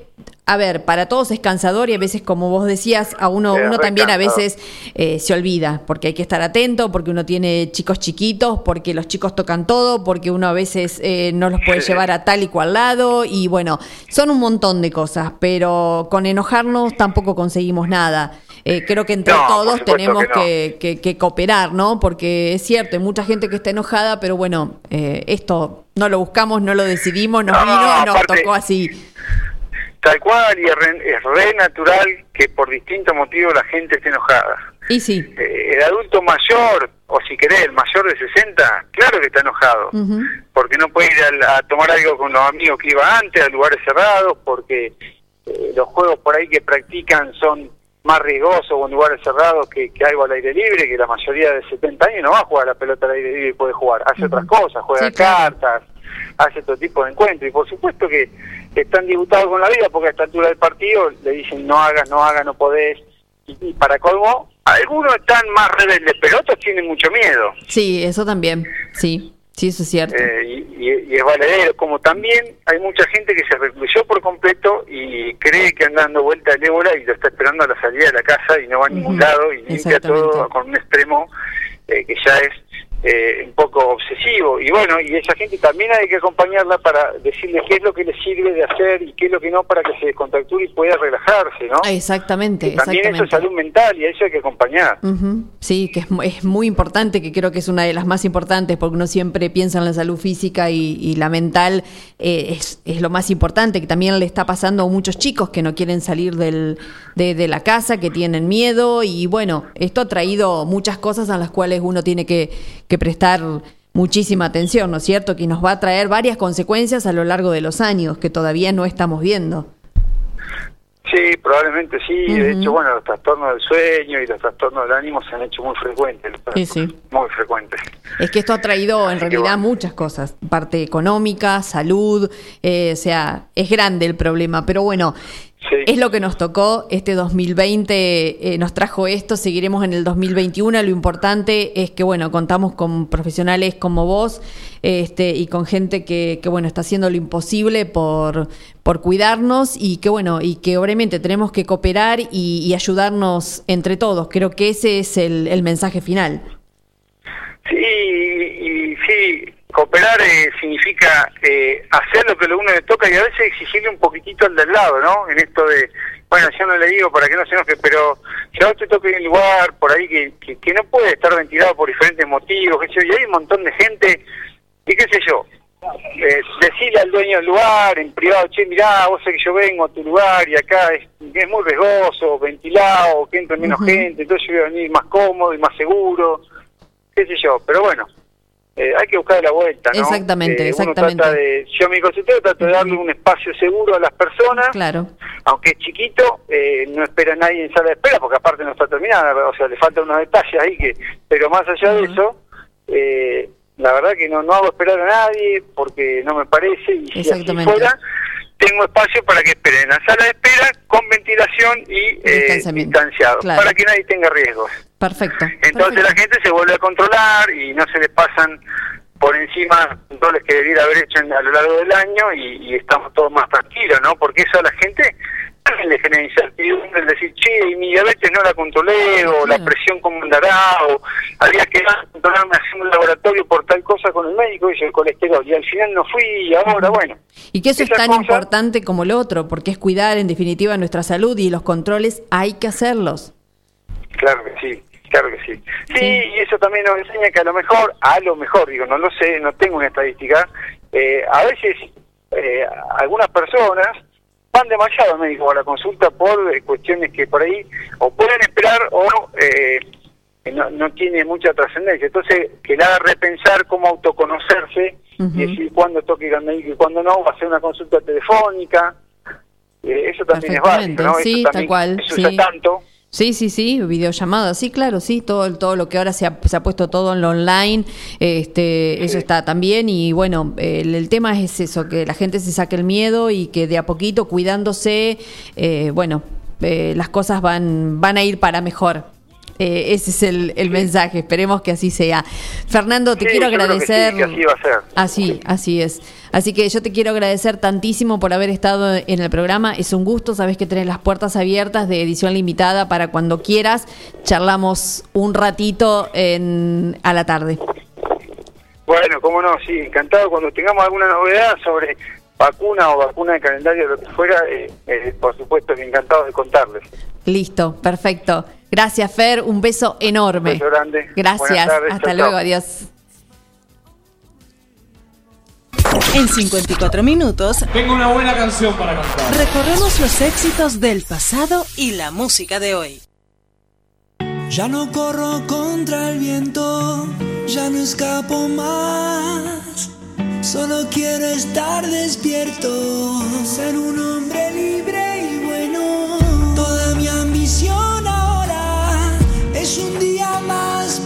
A ver, para todos es cansador y a veces, como vos decías, a uno, Es uno también a veces eh, se olvida, porque hay que estar atento, porque uno tiene chicos chiquitos, porque los chicos tocan todo, porque uno a veces eh, no los puede Sí. llevar a tal y cual lado, y bueno, son un montón de cosas, pero con enojarnos tampoco conseguimos nada. Eh, creo que entre No, todos tenemos que no. que, que- que cooperar, ¿no? Porque es cierto, hay mucha gente que está enojada, pero bueno, eh, esto no lo buscamos, no lo decidimos, nos No, vino y nos aparte- tocó así. Tal cual, y es re, es re natural que por distintos motivos la gente esté enojada. Y sí. Eh, el adulto mayor, o si querés, el mayor de 60, claro que está enojado. Porque no puede ir al- a, tomar algo con los amigos que iba antes, a lugares cerrados, porque eh, los juegos por ahí que practican son más riesgosos o en lugares cerrados que, que algo al aire libre, que la mayoría de 70 años no va a jugar a la pelota al aire libre y puede jugar, hace otras cosas, juega Sí, claro. cartas, hace otro tipo de encuentros y por supuesto que están disgustados con la vida porque a esta altura del partido le dicen no hagas, no hagas, no podés y, y para colmo algunos están más rebeldes pero otros tienen mucho miedo Sí, eso también, sí, sí, eso es cierto. eh, y, y- y es valedero como también hay mucha gente que se recluyó por completo y cree que anda dando vuelta el ébola y lo está esperando a la salida de la casa y no va a ningún lado y limpia todo con un extremo eh, que ya es eh, un poco obsesivo. Y bueno y esa gente también hay que acompañarla para decirle qué es lo que le sirve de hacer y qué es lo que no para que se descontracture y pueda relajarse no Exactamente, también eso es exactamente. salud mental y a eso hay que acompañar. Sí, que es, mu- es muy importante, que creo que es una de las más importantes, porque uno siempre piensa en la salud física y, y la mental eh, es, es lo más importante, que también le está pasando a muchos chicos que no quieren salir del, de, de la casa, que tienen miedo, y bueno, esto ha traído muchas cosas a las cuales uno tiene que, que prestar muchísima atención, ¿no es cierto? Que nos va a traer varias consecuencias a lo largo de los años, que todavía no estamos viendo. Sí, probablemente sí. De hecho, bueno, los trastornos del sueño y los trastornos del ánimo se han hecho muy frecuentes. Sí, sí. Muy frecuentes. Es que esto ha traído en Así realidad bueno. muchas cosas, parte económica, salud, eh, o sea, es grande el problema, pero bueno, Es lo que nos tocó, este 2020 eh, nos trajo esto, seguiremos en el 2021, lo importante es que, bueno, contamos con profesionales como vos este, y con gente que, que, bueno, está haciendo lo imposible por, por cuidarnos y que, bueno, y que obviamente tenemos que cooperar y, y ayudarnos entre todos. Creo que ese es el, el mensaje final. Sí, y sí, cooperar eh, significa eh, hacer lo que a uno le toca y a veces exigirle un poquitito al del lado, ¿no? En esto de, bueno, yo no le digo para que no se enoje, pero si a te toca un lugar por ahí que, que, que, no puede estar ventilado por diferentes motivos, qué sé yo, y hay un montón de gente, y qué sé yo, eh, decirle al dueño del lugar en privado, che, mirá, vos sé que yo vengo a tu lugar y acá es, es muy riesgoso, ventilado, que entre menos uh -huh. gente, entonces yo voy a venir más cómodo y más seguro, qué sé yo, pero bueno, eh, hay que buscar la vuelta, ¿no? Exactamente, eh, exactamente. Uno trata de, yo a mi consultorio trato de darle un espacio seguro a las personas, claro. aunque es chiquito, eh, no espera nadie en sala de espera, porque aparte no está terminada, o sea, le faltan unos detalles ahí, que pero más allá de eso, eh, la verdad que no, no hago esperar a nadie, porque no me parece, y si así fuera, tengo espacio para que esperen en la sala de espera con ventilación y eh, distanciado, claro. para que nadie tenga riesgos. Perfecto. Entonces perfecto. la gente se vuelve a controlar y no se le pasan por encima controles que debiera haber hecho en, a lo largo del año y, y, estamos todos más tranquilos, ¿no? Porque eso a la gente también le genera incertidumbre el decir, che, y mi diabetes no la controlé, o la presión cómo andará, o había que controlarme haciendo un laboratorio por tal cosa con el médico y el colesterol, y al final no fui y ahora, bueno. Y que eso es tan cosa... importante como lo otro, porque es cuidar en definitiva nuestra salud y los controles hay que hacerlos. Claro que sí. Claro que sí. sí. Sí, y eso también nos enseña que a lo mejor, a lo mejor, digo, no lo sé, no tengo una estadística, eh, a veces eh, algunas personas van demasiado al médico a la consulta por eh, cuestiones que por ahí o pueden esperar o eh, no, no tiene mucha trascendencia. Entonces, que le haga repensar cómo autoconocerse uh -huh. y decir cuándo toque ir al médico y cuándo no, hacer una consulta telefónica. Eso también es básico, ¿no? Sí, eso tal también, cual. Eso sí. tanto. Sí, sí, sí, videollamada, sí, claro, sí, todo, todo lo que ahora se ha, se ha puesto todo en lo online, este, sí. eso está también y bueno, el, el, tema es eso, que la gente se saque el miedo y que de a poquito cuidándose, eh, bueno, eh, las cosas van, van a ir para mejor. Eh, ese es el, el, mensaje, esperemos que así sea. Fernando, te sí, quiero agradecer. Que sí, que así va a ser. Así, así es. Así que yo te quiero agradecer tantísimo por haber estado en el programa. Es un gusto, sabes que tenés las puertas abiertas de edición limitada para cuando quieras. Charlamos un ratito en, a la tarde. Bueno, cómo no, sí, encantado. Cuando tengamos alguna novedad sobre vacuna o vacuna de calendario, lo que fuera, eh, eh, por supuesto que encantado de contarles. Listo, perfecto. Gracias, Fer. Un beso enorme. Un beso grande. Gracias. Tardes, Hasta luego. Adiós. En 54 minutos Tengo una buena canción para cantar. recorremos los éxitos del pasado y la música de hoy. Ya no corro contra el viento, ya no escapo más. Solo quiero estar despierto, ser un hombre libre es un día más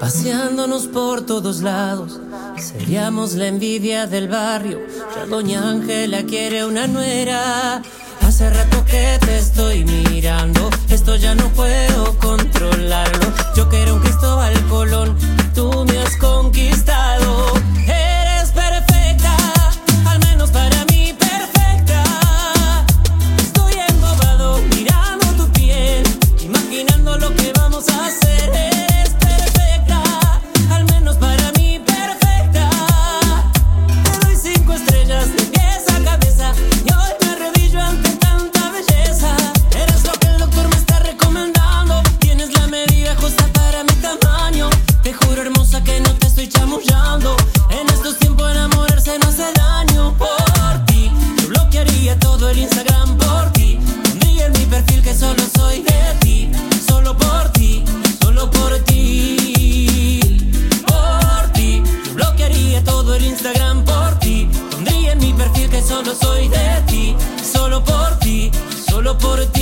paseándonos por todos lados. Seríamos la envidia del barrio. Ya Doña Ángela quiere una nuera. Hace rato que te estoy mirando, esto ya no puedo controlarlo. Yo quiero un Cristóbal Colón, tú me has conquistado. Por ti.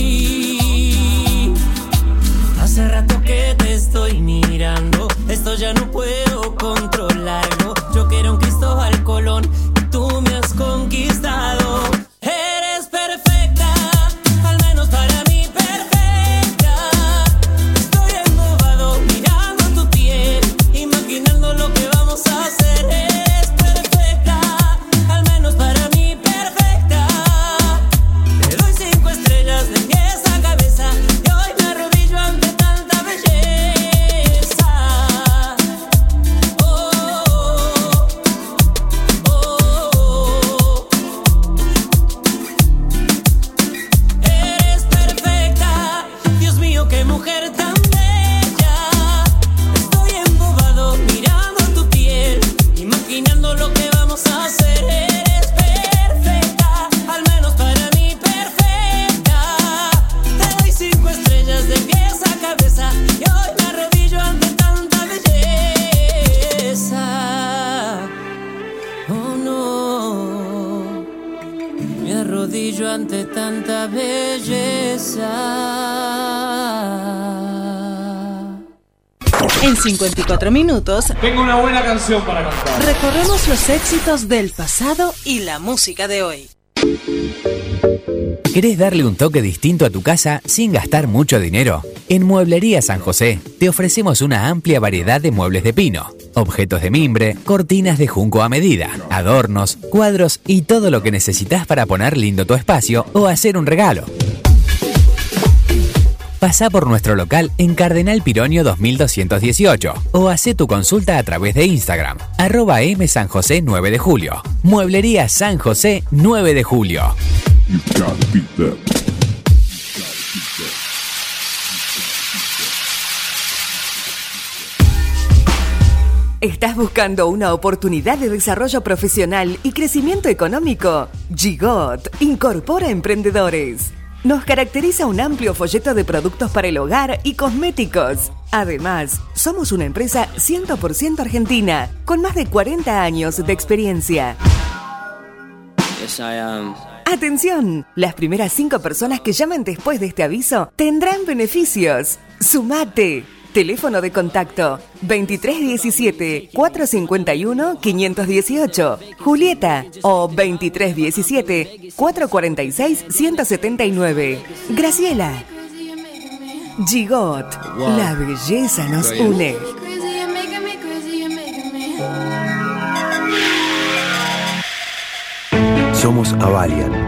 Minutos Tengo una buena canción para cantar. recorremos los éxitos del pasado y la música de hoy. ¿Querés darle un toque distinto a tu casa sin gastar mucho dinero? En Mueblería San José te ofrecemos una amplia variedad de muebles de pino, objetos de mimbre, cortinas de junco a medida, adornos, cuadros y todo lo que necesitas para poner lindo tu espacio o hacer un regalo. Pasá por nuestro local en Cardenal Pironio 2218 o hacé tu consulta a través de Instagram, arroba M San José 9 de julio. Mueblería San José 9 de julio. ¿Estás buscando una oportunidad de desarrollo profesional y crecimiento económico? Gigot incorpora emprendedores. Nos caracteriza un amplio folleto de productos para el hogar y cosméticos. Además, somos una empresa 100% argentina, con más de 40 años de experiencia. Yes, I am. Atención, las primeras cinco personas que llamen después de este aviso tendrán beneficios. Sumate. Teléfono de contacto 2317 451 518. Julieta o 2317 446 179. Graciela. Gigot. La belleza nos une. Somos Avalian.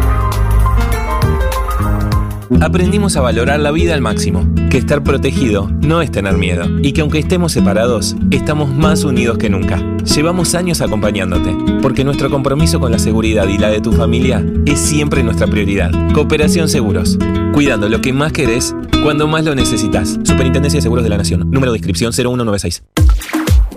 Aprendimos a valorar la vida al máximo, que estar protegido no es tener miedo y que aunque estemos separados, estamos más unidos que nunca. Llevamos años acompañándote, porque nuestro compromiso con la seguridad y la de tu familia es siempre nuestra prioridad. Cooperación Seguros, cuidando lo que más querés cuando más lo necesitas. Superintendencia de Seguros de la Nación, número de inscripción 0196.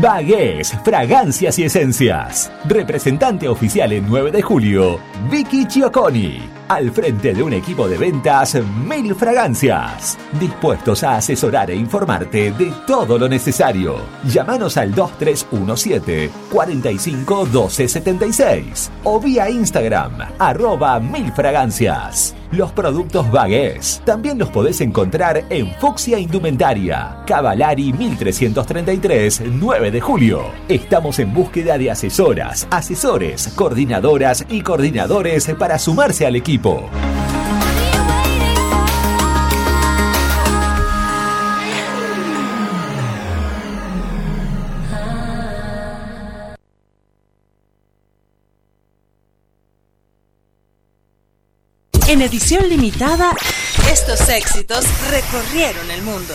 Bagués, fragancias y esencias. Representante oficial en 9 de julio, Vicky Chioconi. Al frente de un equipo de ventas, Mil Fragancias. Dispuestos a asesorar e informarte de todo lo necesario. Llámanos al 2317 45 12 76 o vía Instagram, arroba Mil Fragancias. Los productos Bagués también los podés encontrar en Fuxia Indumentaria, Cavalari 1333, 9 de julio. Estamos en búsqueda de asesoras, asesores, coordinadoras y coordinadores para sumarse al equipo. En edición limitada, estos éxitos recorrieron el mundo.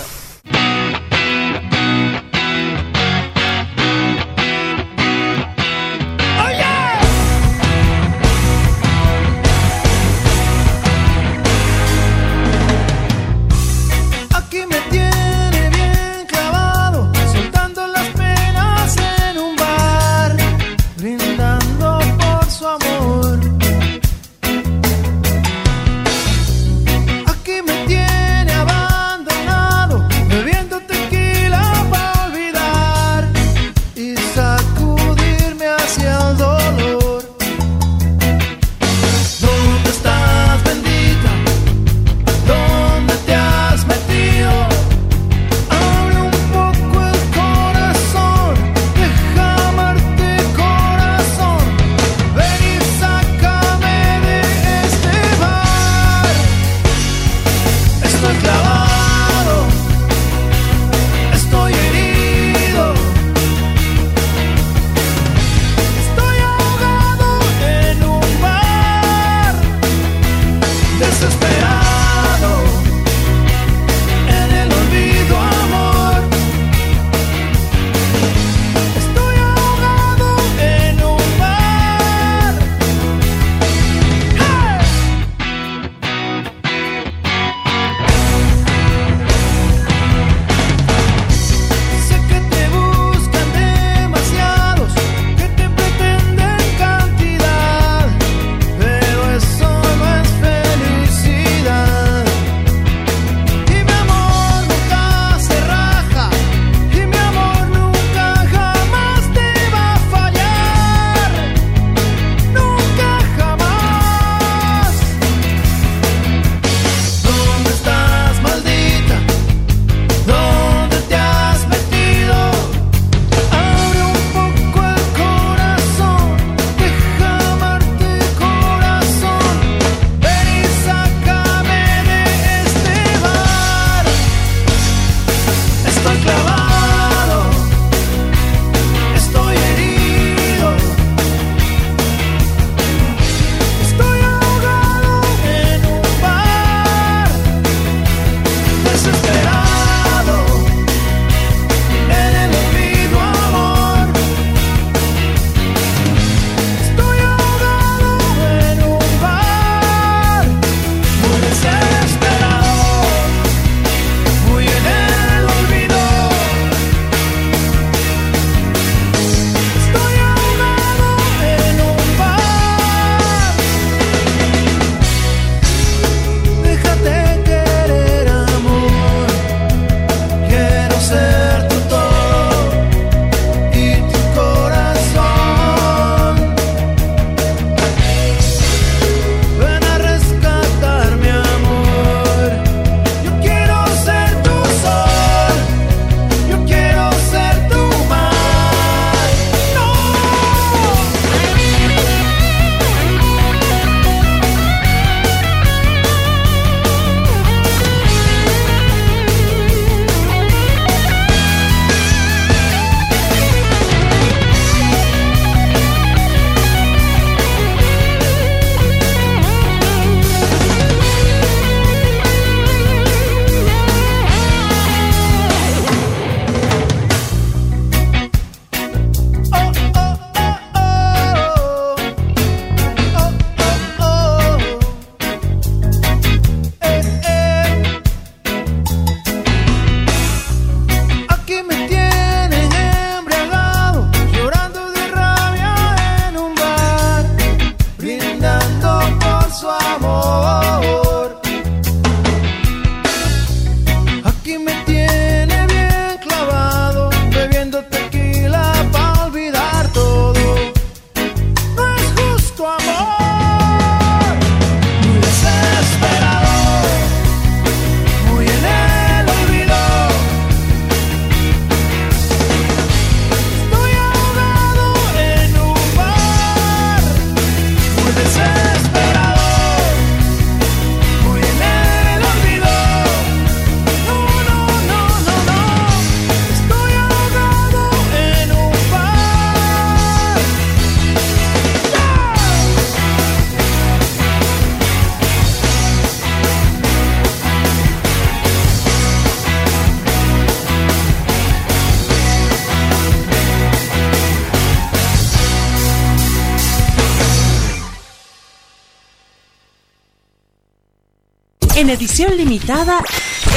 Edición limitada,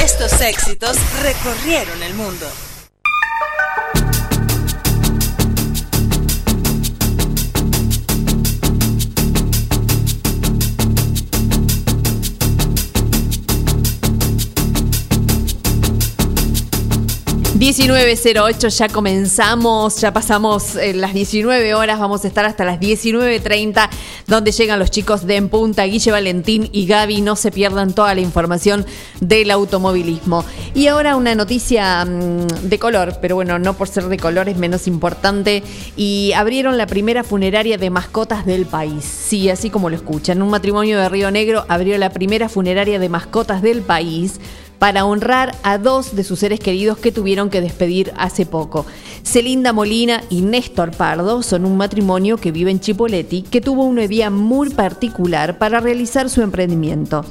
estos éxitos recorrieron el mundo. 19.08, ya comenzamos, ya pasamos eh, las 19 horas, vamos a estar hasta las 19.30, donde llegan los chicos de En Punta, Guille Valentín y Gaby, no se pierdan toda la información del automovilismo. Y ahora una noticia mm, de color, pero bueno, no por ser de color es menos importante, y abrieron la primera funeraria de mascotas del país, sí, así como lo escuchan, un matrimonio de Río Negro abrió la primera funeraria de mascotas del país para honrar a dos de sus seres queridos que tuvieron que despedir hace poco. Celinda Molina y Néstor Pardo son un matrimonio que vive en Chipoleti que tuvo una idea muy particular para realizar su emprendimiento.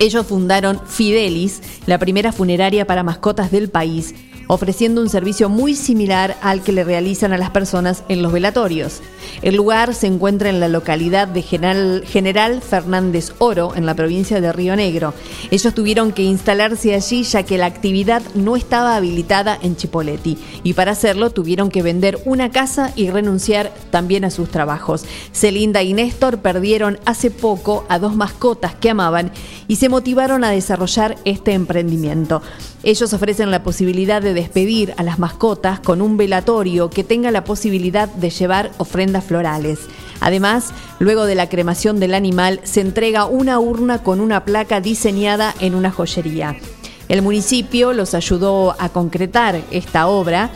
Ellos fundaron Fidelis, la primera funeraria para mascotas del país, ofreciendo un servicio muy similar al que le realizan a las personas en los velatorios. El lugar se encuentra en la localidad de General, Fernández Oro, en la provincia de Río Negro. Ellos tuvieron que instalarse allí ya que la actividad no estaba habilitada en Chipoleti y para hacerlo tuvieron que vender una casa y renunciar también a sus trabajos. Celinda y Néstor perdieron hace poco a dos mascotas que amaban y se motivaron a desarrollar este emprendimiento. Ellos ofrecen la posibilidad de despedir a las mascotas con un velatorio que tenga la posibilidad de llevar ofrendas florales. Además, luego de la cremación del animal, se entrega una urna con una placa diseñada en una joyería. El municipio los ayudó a concretar esta obra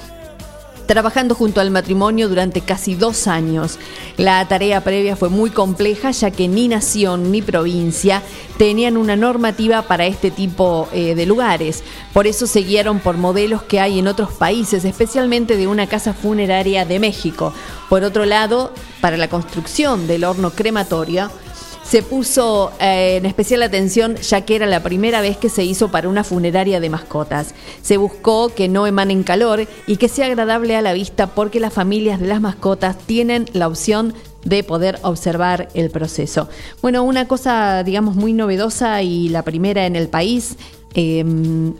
trabajando junto al matrimonio durante casi dos años. La tarea previa fue muy compleja ya que ni nación ni provincia tenían una normativa para este tipo eh, de lugares. Por eso se guiaron por modelos que hay en otros países, especialmente de una casa funeraria de México. Por otro lado, para la construcción del horno crematorio, se puso eh, en especial atención ya que era la primera vez que se hizo para una funeraria de mascotas. Se buscó que no emanen calor y que sea agradable a la vista porque las familias de las mascotas tienen la opción de poder observar el proceso. Bueno, una cosa, digamos, muy novedosa y la primera en el país. Eh,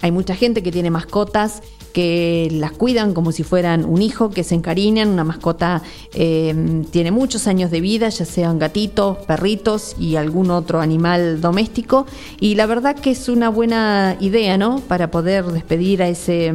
hay mucha gente que tiene mascotas que las cuidan como si fueran un hijo, que se encariñan. Una mascota eh, tiene muchos años de vida, ya sean gatitos, perritos y algún otro animal doméstico. Y la verdad que es una buena idea, ¿no? Para poder despedir a ese...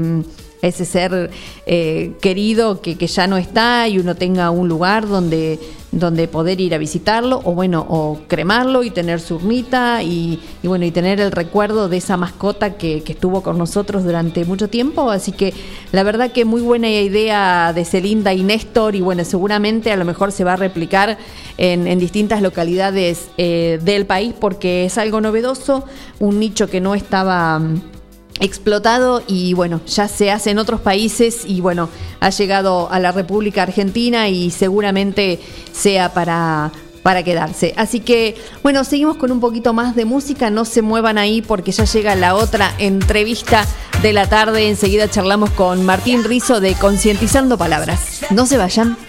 ese ser eh, querido que, que ya no está y uno tenga un lugar donde, donde poder ir a visitarlo o bueno, o cremarlo y tener su urnita y, y bueno, y tener el recuerdo de esa mascota que, que estuvo con nosotros durante mucho tiempo. Así que la verdad que muy buena idea de Celinda y Néstor y bueno, seguramente a lo mejor se va a replicar en, en distintas localidades eh, del país porque es algo novedoso, un nicho que no estaba... explotado y bueno, ya se hace en otros países y bueno, ha llegado a la República Argentina y seguramente sea para para quedarse. Así que, bueno, seguimos con un poquito más de música, no se muevan ahí porque ya llega la otra entrevista de la tarde. Enseguida charlamos con Martín Rizo de Concientizando Palabras. No se vayan.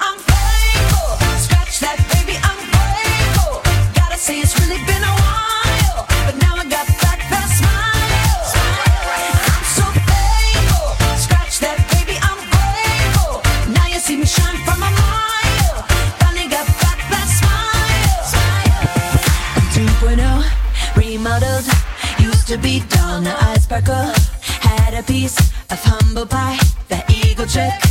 be dull, now I sparkle. Had a piece of humble pie. the eagle trick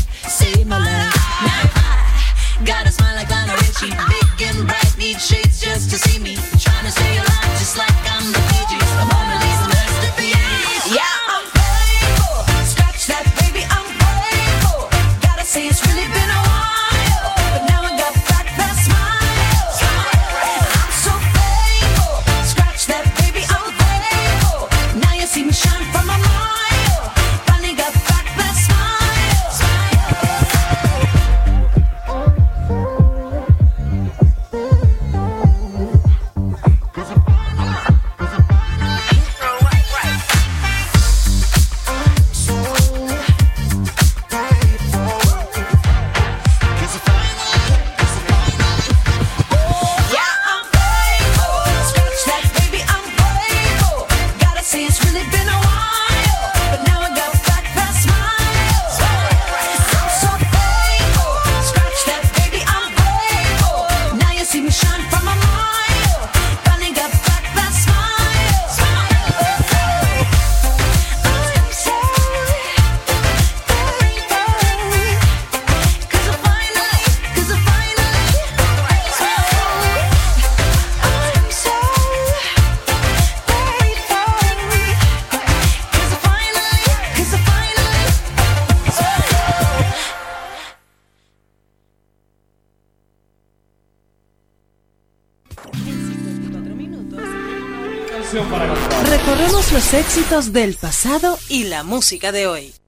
éxitos del pasado y la música de hoy.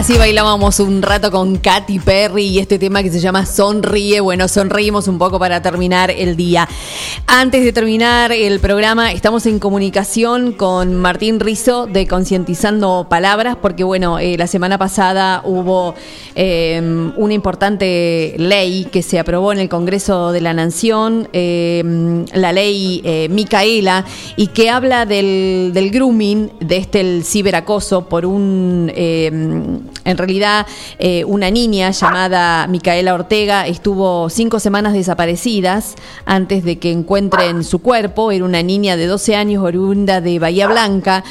Así bailábamos un rato con Katy Perry y este tema que se llama Sonríe. Bueno, sonreímos un poco para terminar el día. Antes de terminar el programa, estamos en comunicación con Martín Rizo de Concientizando Palabras, porque bueno, eh, la semana pasada hubo eh, una importante ley que se aprobó en el Congreso de la Nación, eh, la ley Micaela, y que habla del, grooming, de este ciberacoso por un en realidad, eh, una niña llamada Micaela Ortega estuvo cinco semanas desaparecidas antes de que encuentren su cuerpo. Era una niña de 12 años, oriunda de Bahía Blanca.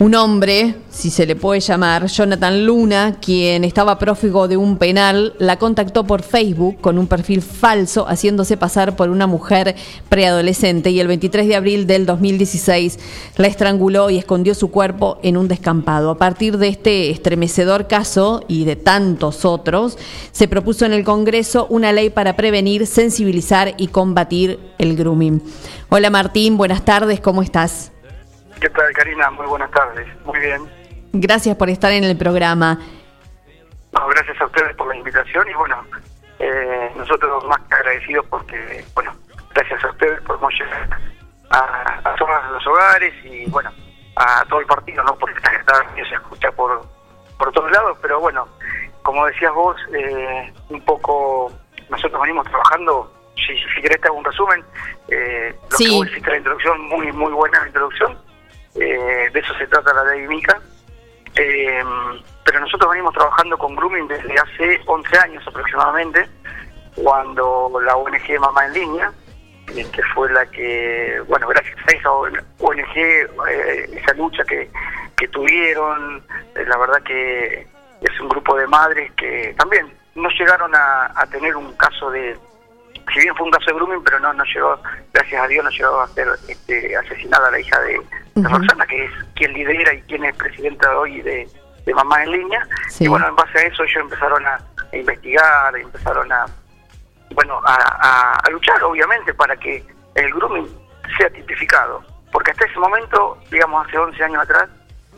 Un hombre, si se le puede llamar, Jonathan Luna, quien estaba prófugo de un penal, la contactó por Facebook con un perfil falso, haciéndose pasar por una mujer preadolescente y el 23 de abril del 2016 la estranguló y escondió su cuerpo en un descampado. A partir de este estremecedor caso y de tantos otros, se propuso en el Congreso una ley para prevenir, sensibilizar y combatir el grooming. Hola Martín, buenas tardes, ¿cómo estás? ¿Qué tal, Karina? Muy buenas tardes. Muy bien. Gracias por estar en el programa. No, gracias a ustedes por la invitación y bueno, eh, nosotros más que agradecidos porque, bueno, gracias a ustedes podemos llegar a, a todos los hogares y bueno, a todo el partido, ¿no? Porque esta radio se escucha por, por todos lados, pero bueno, como decías vos, eh, un poco nosotros venimos trabajando, si, si querés te hago un resumen, eh, lo Sí. que vos hiciste la introducción, muy muy buena la introducción, eh, de eso se trata la ley Mica. Eh, pero nosotros venimos trabajando con grooming desde hace 11 años aproximadamente, cuando la ONG Mamá en Línea, eh, que fue la que, bueno, gracias a esa ONG, eh, esa lucha que, que tuvieron, eh, la verdad que es un grupo de madres que también no llegaron a, a tener un caso de, si bien fue un caso de grooming, pero no, no llegó, gracias a Dios, no llegó a ser este, asesinada la hija de, de Roxana, que es quien lidera y quien es presidenta hoy de, de Mamá en Línea. Sí. Y bueno, en base a eso ellos empezaron a, a investigar, empezaron a, bueno, a, a- a luchar, obviamente, para que el grooming sea tipificado. Porque hasta ese momento, digamos, hace 11 años atrás,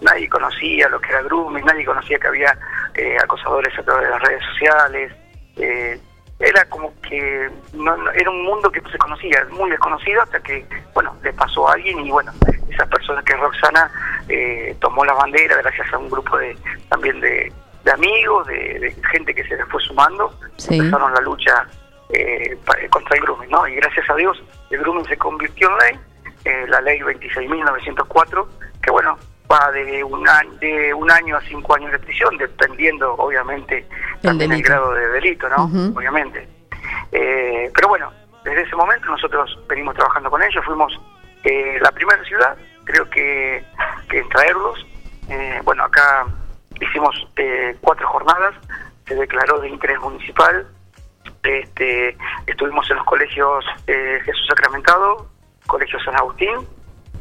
nadie conocía lo que era grooming, nadie conocía que había eh, acosadores a través de las redes sociales. eh, era como que no, no- era un mundo que no se conocía, muy desconocido, hasta que, bueno, le pasó a alguien y, bueno, esa persona que Roxana eh, tomó la bandera gracias a un grupo de también de, de amigos, de, de gente que se le fue sumando, Sí. empezaron la lucha eh, pa- contra el grooming, ¿no? Y gracias a Dios el grooming se convirtió en ley, eh, la ley 26.904, que bueno, va de un, año, de un año a cinco años de prisión, dependiendo obviamente también el delito. grado de delito, ¿no? Obviamente. Eh, pero bueno, desde ese momento nosotros venimos trabajando con ellos, fuimos eh, la primera ciudad, creo que, que en traerlos. Eh, bueno, acá hicimos eh, cuatro jornadas, se declaró de interés municipal, este, estuvimos en los colegios eh, Jesús Sacramentado, Colegio San Agustín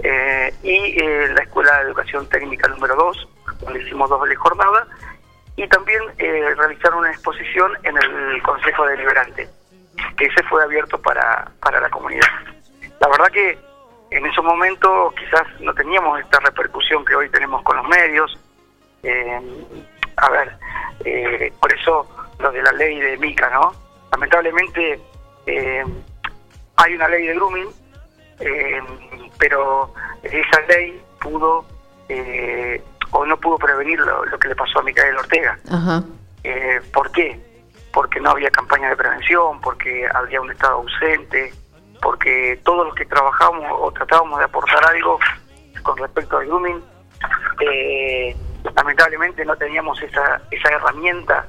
eh, y eh, la Escuela de Educación Técnica número 2, donde hicimos doble jornada, y también eh, realizaron una exposición en el Consejo Deliberante, que ese fue abierto para, para la comunidad. La verdad que en esos momentos quizás no teníamos esta repercusión que hoy tenemos con los medios. Eh, a ver, eh, por eso lo de la ley de Mica, ¿no? Lamentablemente hay una ley de grooming, eh, pero esa ley pudo eh, o no pudo prevenir lo, lo que le pasó a Micael Ortega. Ajá. Eh, ¿Por qué? Porque no había campaña de prevención, porque había un Estado ausente, porque todos los que trabajamos o tratábamos de aportar algo con respecto al grooming, eh, lamentablemente no teníamos esa, esa herramienta,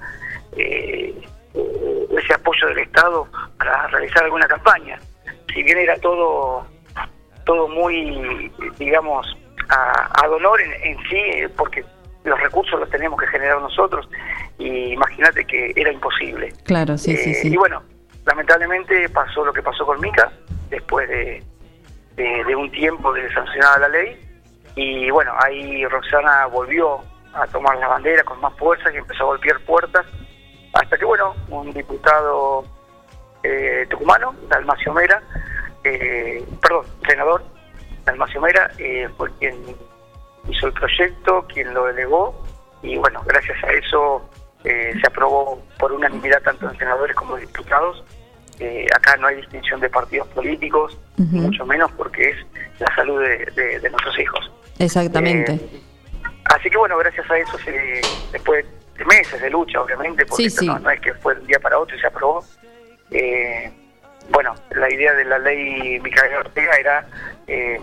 eh, ese apoyo del Estado para realizar alguna campaña. Si bien era todo, todo muy, digamos, a, a dolor en, en sí, porque los recursos los tenemos que generar nosotros, y imagínate que era imposible. Claro, sí, sí, Eh, sí. Y bueno, lamentablemente pasó lo que pasó con Mica, después de, de, de un tiempo de sancionada la ley, y bueno, ahí Roxana volvió a tomar la bandera con más fuerza y empezó a golpear puertas, hasta que bueno, un diputado eh, tucumano, Dalmacio Mera, eh, perdón, senador Dalmacio Mera eh, fue quien hizo el proyecto, quien lo delegó y bueno, gracias a eso eh, se aprobó por unanimidad tanto en senadores como en diputados. Eh, acá no hay distinción de partidos políticos, mucho menos porque es la salud de, de- de nuestros hijos. Exactamente. Eh, así que bueno, gracias a eso, se, después de meses de lucha, obviamente, porque sí. No, no es que fue de un día para otro y se aprobó. eh, bueno, la idea de la ley Micaela Ortega era eh,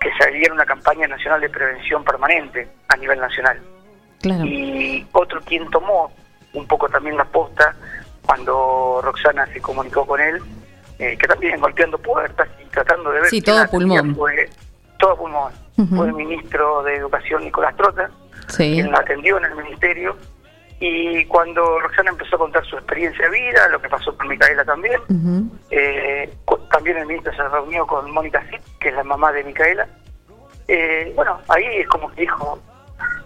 que saliera una campaña nacional de prevención permanente a nivel nacional. Claro. Y otro quien tomó un poco también la posta cuando Roxana se comunicó con él, eh, que también golpeando puertas y tratando de ver Sí, todo pulmón. Fue, todo pulmón. Fue el ministro de Educación Nicolás Trota, Sí. quien la atendió en el ministerio. Y cuando Roxana empezó a contar su experiencia de vida, lo que pasó con Micaela también, eh, también el ministro se reunió con Mónica Cid, que es la mamá de Micaela. Eh, bueno, ahí es como que dijo,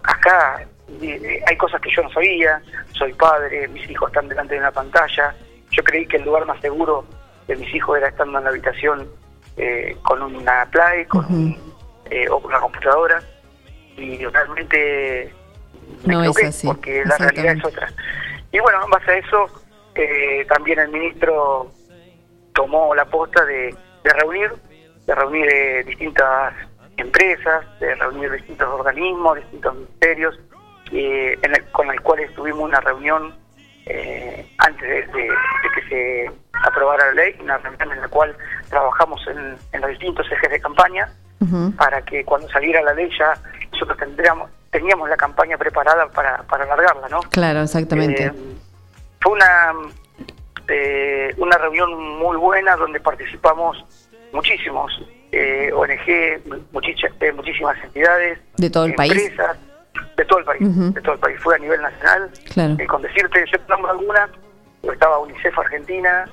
acá eh, hay cosas que yo no sabía, soy padre, mis hijos están delante de una pantalla, yo creí que el lugar más seguro de mis hijos era estando en la habitación eh, con una play con un- eh, o con una computadora. Y realmente me No es así, porque la realidad es otra. Y bueno, en base a eso, eh, también el ministro tomó la posta de, de reunir, de reunir eh, distintas empresas, de reunir distintos organismos, distintos ministerios, eh, en el- con el cual tuvimos una reunión eh, antes de, de- de que se aprobara la ley, una reunión en la cual trabajamos en, en los distintos ejes de campaña para que cuando saliera la ley ya nosotros tendríamos, teníamos la campaña preparada para, para alargarla, ¿no? Claro, exactamente. Eh, fue una eh, una reunión muy buena donde participamos muchísimos eh, ONG, muchicha- eh, muchísimas entidades, De todo el país. empresas, de todo el país, de todo el país. Fue a nivel nacional. Claro. Con decirte, yo nombro alguna, estaba UNICEF Argentina,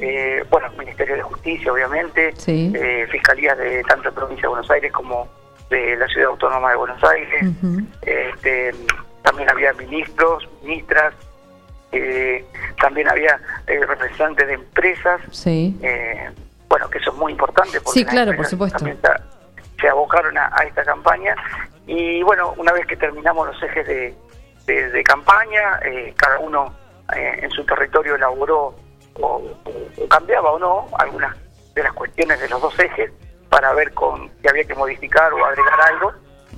eh, bueno, Ministerio de Justicia, obviamente, Sí. eh, fiscalías de tanto de provincia de Buenos Aires como de la Ciudad Autónoma de Buenos Aires. Este, también había ministros, ministras, eh, también había eh, representantes de empresas, Sí. eh, bueno, que eso es muy importante porque Sí, claro, por supuesto. también se- se abocaron a, a esta campaña y bueno, una vez que terminamos los ejes de, de- de campaña, eh, cada uno en su territorio elaboró o, o cambiaba o no algunas de las cuestiones de los dos ejes para ver con si había que modificar o agregar algo.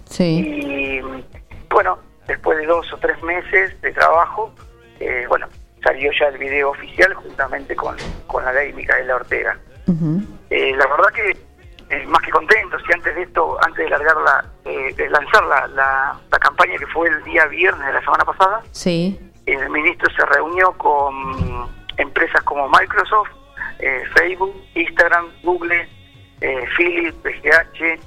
Sí. Y bueno, después de dos o tres meses de trabajo, eh, bueno, salió ya el video oficial juntamente con, con la ley Micaela Ortega. Eh, la verdad que eh, más que contentos y antes de esto, antes de largar la, eh, de lanzar la, la, la campaña que fue el día viernes de la semana pasada, Sí. el ministro se reunió con empresas como Microsoft, eh, Facebook, Instagram, Google, eh, Philips, PGH,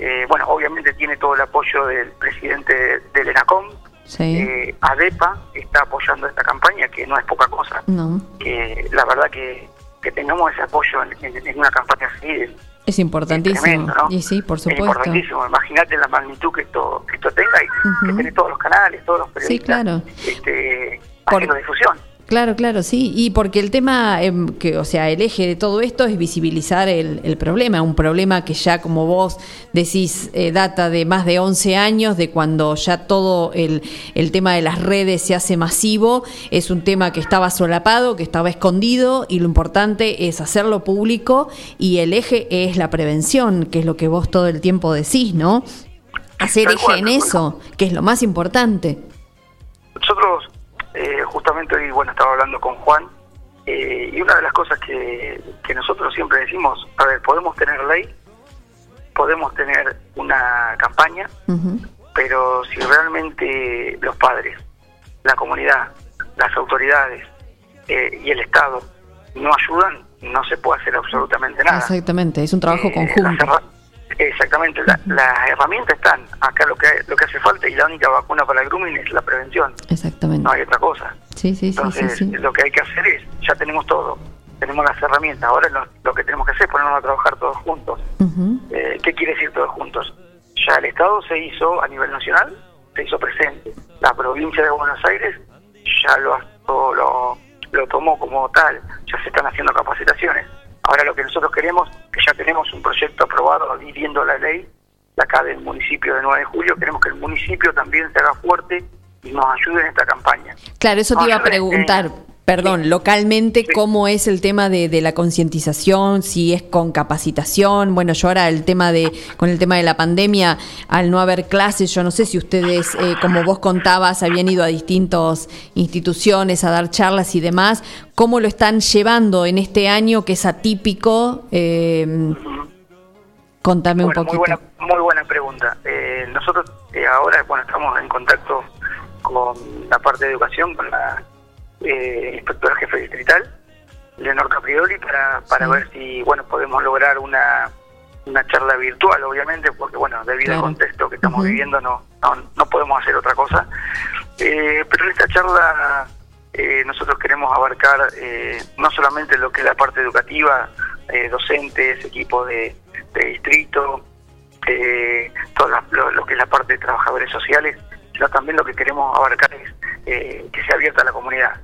eh, bueno, obviamente tiene todo el apoyo del presidente del ENACOM, Sí. eh, ADEPA está apoyando esta campaña, que no es poca cosa, No. que la verdad que, que tengamos ese apoyo en, en- en una campaña así es, Es importantísimo. tremendo, ¿no? Y sí, por es supuesto. importantísimo. Imagínate la magnitud que esto, que esto tenga y que tenés todos los canales, todos los Sí, periodistas claro. este, Por- haciendo difusión. Claro, claro, sí. Y porque el tema, em, que, o sea, el eje de todo esto es visibilizar el, el problema, un problema que ya, como vos decís, eh, data de más de 11 años, de cuando ya todo el, el tema de las redes se hace masivo. Es un tema que estaba solapado, que estaba escondido, y lo importante es hacerlo público, y el eje es la prevención, que es lo que vos todo el tiempo decís, ¿no? Hacer eje en eso, que es lo más importante. Nosotros, eh, justamente hoy, bueno, estaba hablando con Juan, eh, y una de las cosas que, que nosotros siempre decimos, a ver, podemos tener ley, podemos tener una campaña, pero si realmente los padres, la comunidad, las autoridades eh, y el Estado no ayudan, no se puede hacer absolutamente nada. Exactamente, es un trabajo Eh, conjunto. Exactamente, la- las herramientas están. Acá lo que lo que hace falta y la única vacuna para el grooming es la prevención. Exactamente. No hay otra cosa. Sí, sí, sí, sí, Entonces, sí. lo que hay que hacer es, ya tenemos todo, tenemos las herramientas. Ahora lo, lo que tenemos que hacer es ponernos a trabajar todos juntos. Eh, ¿Qué quiere decir todos juntos? Ya el Estado se hizo a nivel nacional, se hizo presente. La provincia de Buenos Aires ya lo, lo, lo tomó como tal, ya se están haciendo capacitaciones. Ahora lo que nosotros queremos, que ya tenemos un proyecto aprobado y viendo la ley, de acá del municipio de 9 de julio, queremos que el municipio también se haga fuerte y nos ayude en esta campaña. Claro, eso te Nos iba a ayude, preguntar. Perdón, localmente, ¿cómo es el tema de, de la concientización? Si es con capacitación. Bueno, yo ahora el tema de, con el tema de la pandemia, al no haber clases, yo no sé si ustedes, eh, como vos contabas, habían ido a distintas instituciones a dar charlas y demás. ¿Cómo lo están llevando en este año que es atípico? Eh, contame un poquito. Muy buena, muy buena pregunta. Eh, nosotros eh, ahora, bueno, estamos en contacto con la parte de educación, con la eh, inspectora jefe distrital, Leonor Caprioli, para, para Sí. ver si, bueno, podemos lograr una, una charla virtual, obviamente, porque, bueno, debido al contexto que estamos viviendo, no, no, no podemos hacer otra cosa. Eh, pero en esta charla eh, nosotros queremos abarcar eh, no solamente lo que es la parte educativa, eh, docentes, equipos de, de distrito, eh, todo la- lo, lo que es la parte de trabajadores sociales, sino también lo que queremos abarcar es eh, que sea abierta a la comunidad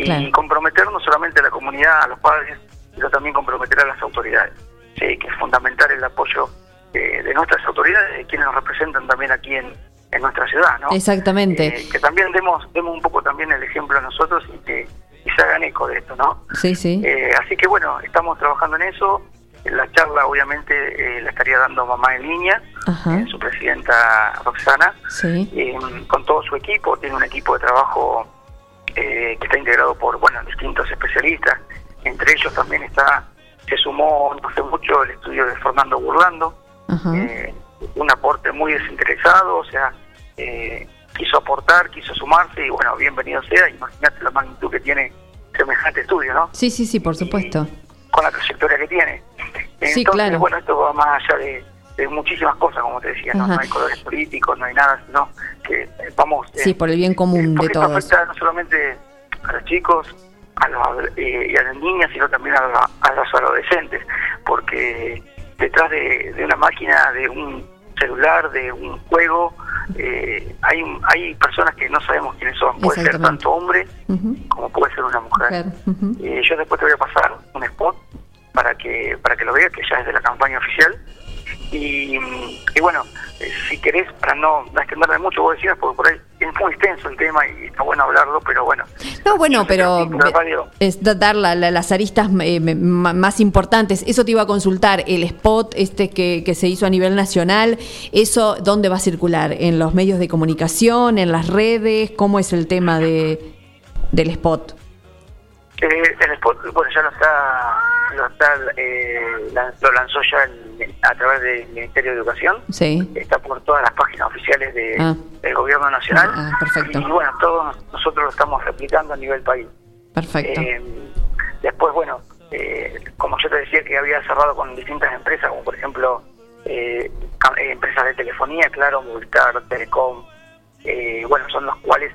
y Claro. comprometer no solamente a la comunidad, a los padres, sino también comprometer a las autoridades, sí, que es fundamental el apoyo eh, de nuestras autoridades, de quienes nos representan también aquí en, en nuestra ciudad, ¿no? Exactamente. Eh, que también demos, demos un poco también el ejemplo a nosotros y que y se hagan eco de esto, ¿no? Sí, sí. Eh, así que bueno, estamos trabajando en eso. La charla obviamente eh, la estaría dando Mamá en Línea, Ajá. su presidenta Roxana, Sí. eh, con todo su equipo. Tiene un equipo de trabajo eh, que está integrado por bueno distintos especialistas. Entre ellos también está se sumó no hace mucho el estudio de Fernando Burlando, eh, un aporte muy desinteresado, o sea, eh, quiso aportar, quiso sumarse y bueno, bienvenido sea. Imagínate la magnitud que tiene semejante estudio, ¿no? Sí, sí, sí, por supuesto. Con la trayectoria que tiene. Sí, Entonces, claro. bueno, esto va más allá de, de muchísimas cosas, como te decía, ¿no? No hay colores políticos, no hay nada, sino que eh, vamos... eh, Sí, por el bien común de porque esto todos. afecta no solamente a los chicos a los, eh, y a las niñas, sino también a, la- a los adolescentes, porque detrás de, de una máquina, de un celular, de un juego, eh, hay hay personas que no sabemos quiénes son. Puede ser tanto hombre como puede ser una mujer. Eh, yo después te voy a pasar un spot para que para que lo veas, que ya es de la campaña oficial. Y, y bueno, eh, si querés, para no, extenderme mucho, vos decías, porque por ahí es muy extenso el tema y está bueno hablarlo, pero bueno. No, bueno, pero es da- dar la- la- las aristas eh, más importantes. Eso te iba a consultar, el spot este que, que se hizo a nivel nacional, ¿eso dónde va a circular? ¿En los medios de comunicación, en las redes? ¿Cómo es el tema de del spot? Eh, el spot, bueno, ya lo está, lo, está, eh, lo lanzó ya el- a través del Ministerio de Educación. Sí. Está por todas las páginas oficiales de, Ah. del Gobierno Nacional. Ah, perfecto. Y bueno, todos nosotros lo estamos replicando a nivel país. Perfecto. Eh, después, bueno, eh, como yo te decía que había cerrado con distintas empresas, como por ejemplo eh, empresas de telefonía, claro, Movistar, Telecom, eh, bueno, son los cuales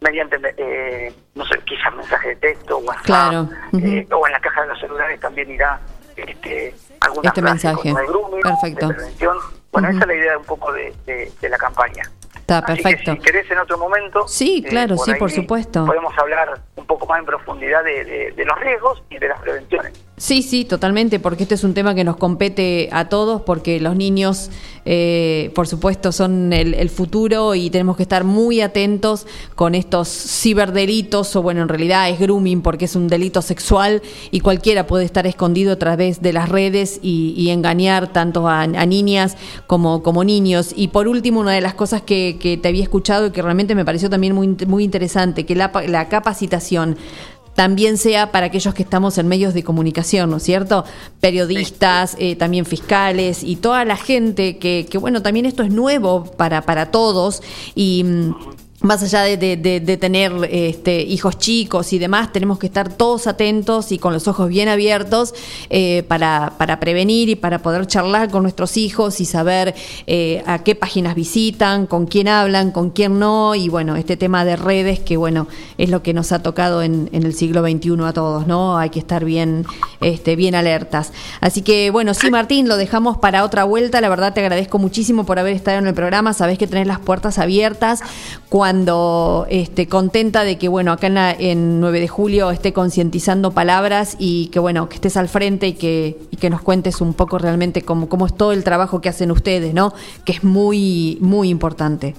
mediante, eh, no sé, quizás mensaje de texto, WhatsApp, Claro, eh, o en la caja de los celulares también irá este, alguna Este frase mensaje. como de grooming, Perfecto. de prevención. Bueno, esa es la idea un poco de, de- de la campaña. Está Así que perfecto. si querés en otro momento. Sí, eh, claro, sí, por supuesto. Podemos hablar un poco más en profundidad de, de- de los riesgos y de las prevenciones. Sí, sí, totalmente, porque este es un tema que nos compete a todos, porque los niños, eh, por supuesto, son el, el futuro y tenemos que estar muy atentos con estos ciberdelitos, o bueno, en realidad es grooming porque es un delito sexual y cualquiera puede estar escondido a través de las redes y, y engañar tanto a, niñas como, como niños. Y por último, una de las cosas que, que te había escuchado y que realmente me pareció también muy, muy interesante, que la, la capacitación también sea para aquellos que estamos en medios de comunicación, ¿no es cierto? Periodistas, eh, también fiscales y toda la gente que, que, bueno, también esto es nuevo para, para todos y... Más allá de, de- tener este, hijos chicos y demás, tenemos que estar todos atentos y con los ojos bien abiertos eh, para, para prevenir y para poder charlar con nuestros hijos y saber eh, a qué páginas visitan, con quién hablan, con quién no. Y bueno, este tema de redes que bueno, es lo que nos ha tocado en, el siglo XXI a todos, ¿no? Hay que estar bien, este, bien alertas. Así que bueno, sí, Martín, lo dejamos para otra vuelta. La verdad te agradezco muchísimo por haber estado en el programa. Sabés que tenés las puertas abiertas. Este, contenta de que, bueno, acá en, la- en 9 de julio esté concientizando palabras y que, bueno, que estés al frente y que, y que nos cuentes un poco realmente cómo, cómo es todo el trabajo que hacen ustedes, ¿no? Que es muy, muy importante.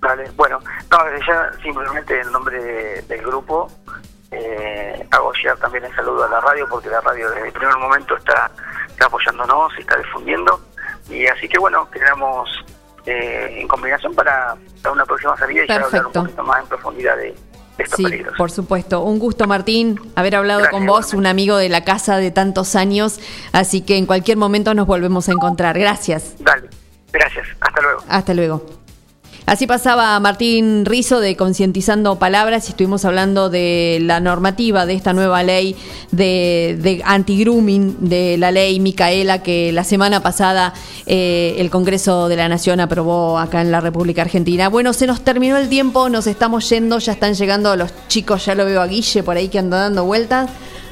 Vale, bueno, simplemente en nombre de- del grupo eh, hago llegar también el saludo a la radio porque la radio desde el primer momento está, está apoyándonos y está difundiendo y así que bueno, quedamos eh, en combinación para, para una próxima salida y ya hablar un poquito más en profundidad de, Sí, peligros. por supuesto. Un gusto, Martín, haber hablado Gracias, con vos, un amigo de la casa de tantos años. Así que en cualquier momento nos volvemos a encontrar. Gracias. Dale, gracias, hasta luego. Hasta luego. Así pasaba Martín Rizo de Concientizando Palabras y estuvimos hablando de la normativa de esta nueva ley de, de anti-grooming, de la ley Micaela que la semana pasada eh, el Congreso de la Nación aprobó acá en la República Argentina. Bueno, se nos terminó el tiempo, nos estamos yendo, ya están llegando los chicos, ya lo veo a Guille por ahí que anda dando vueltas.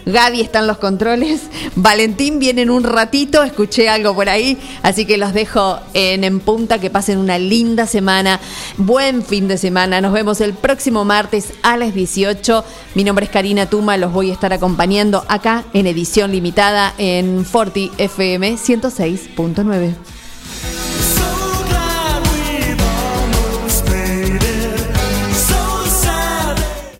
Gaby está en los controles. Valentín viene en un ratito. Escuché algo por ahí. Así que los dejo en, en punta. Que pasen una linda semana. Buen fin de semana. Nos vemos el próximo martes a las 18. Mi nombre es Karina Tuma. Los voy a estar acompañando acá en edición limitada en Forti FM 106.9.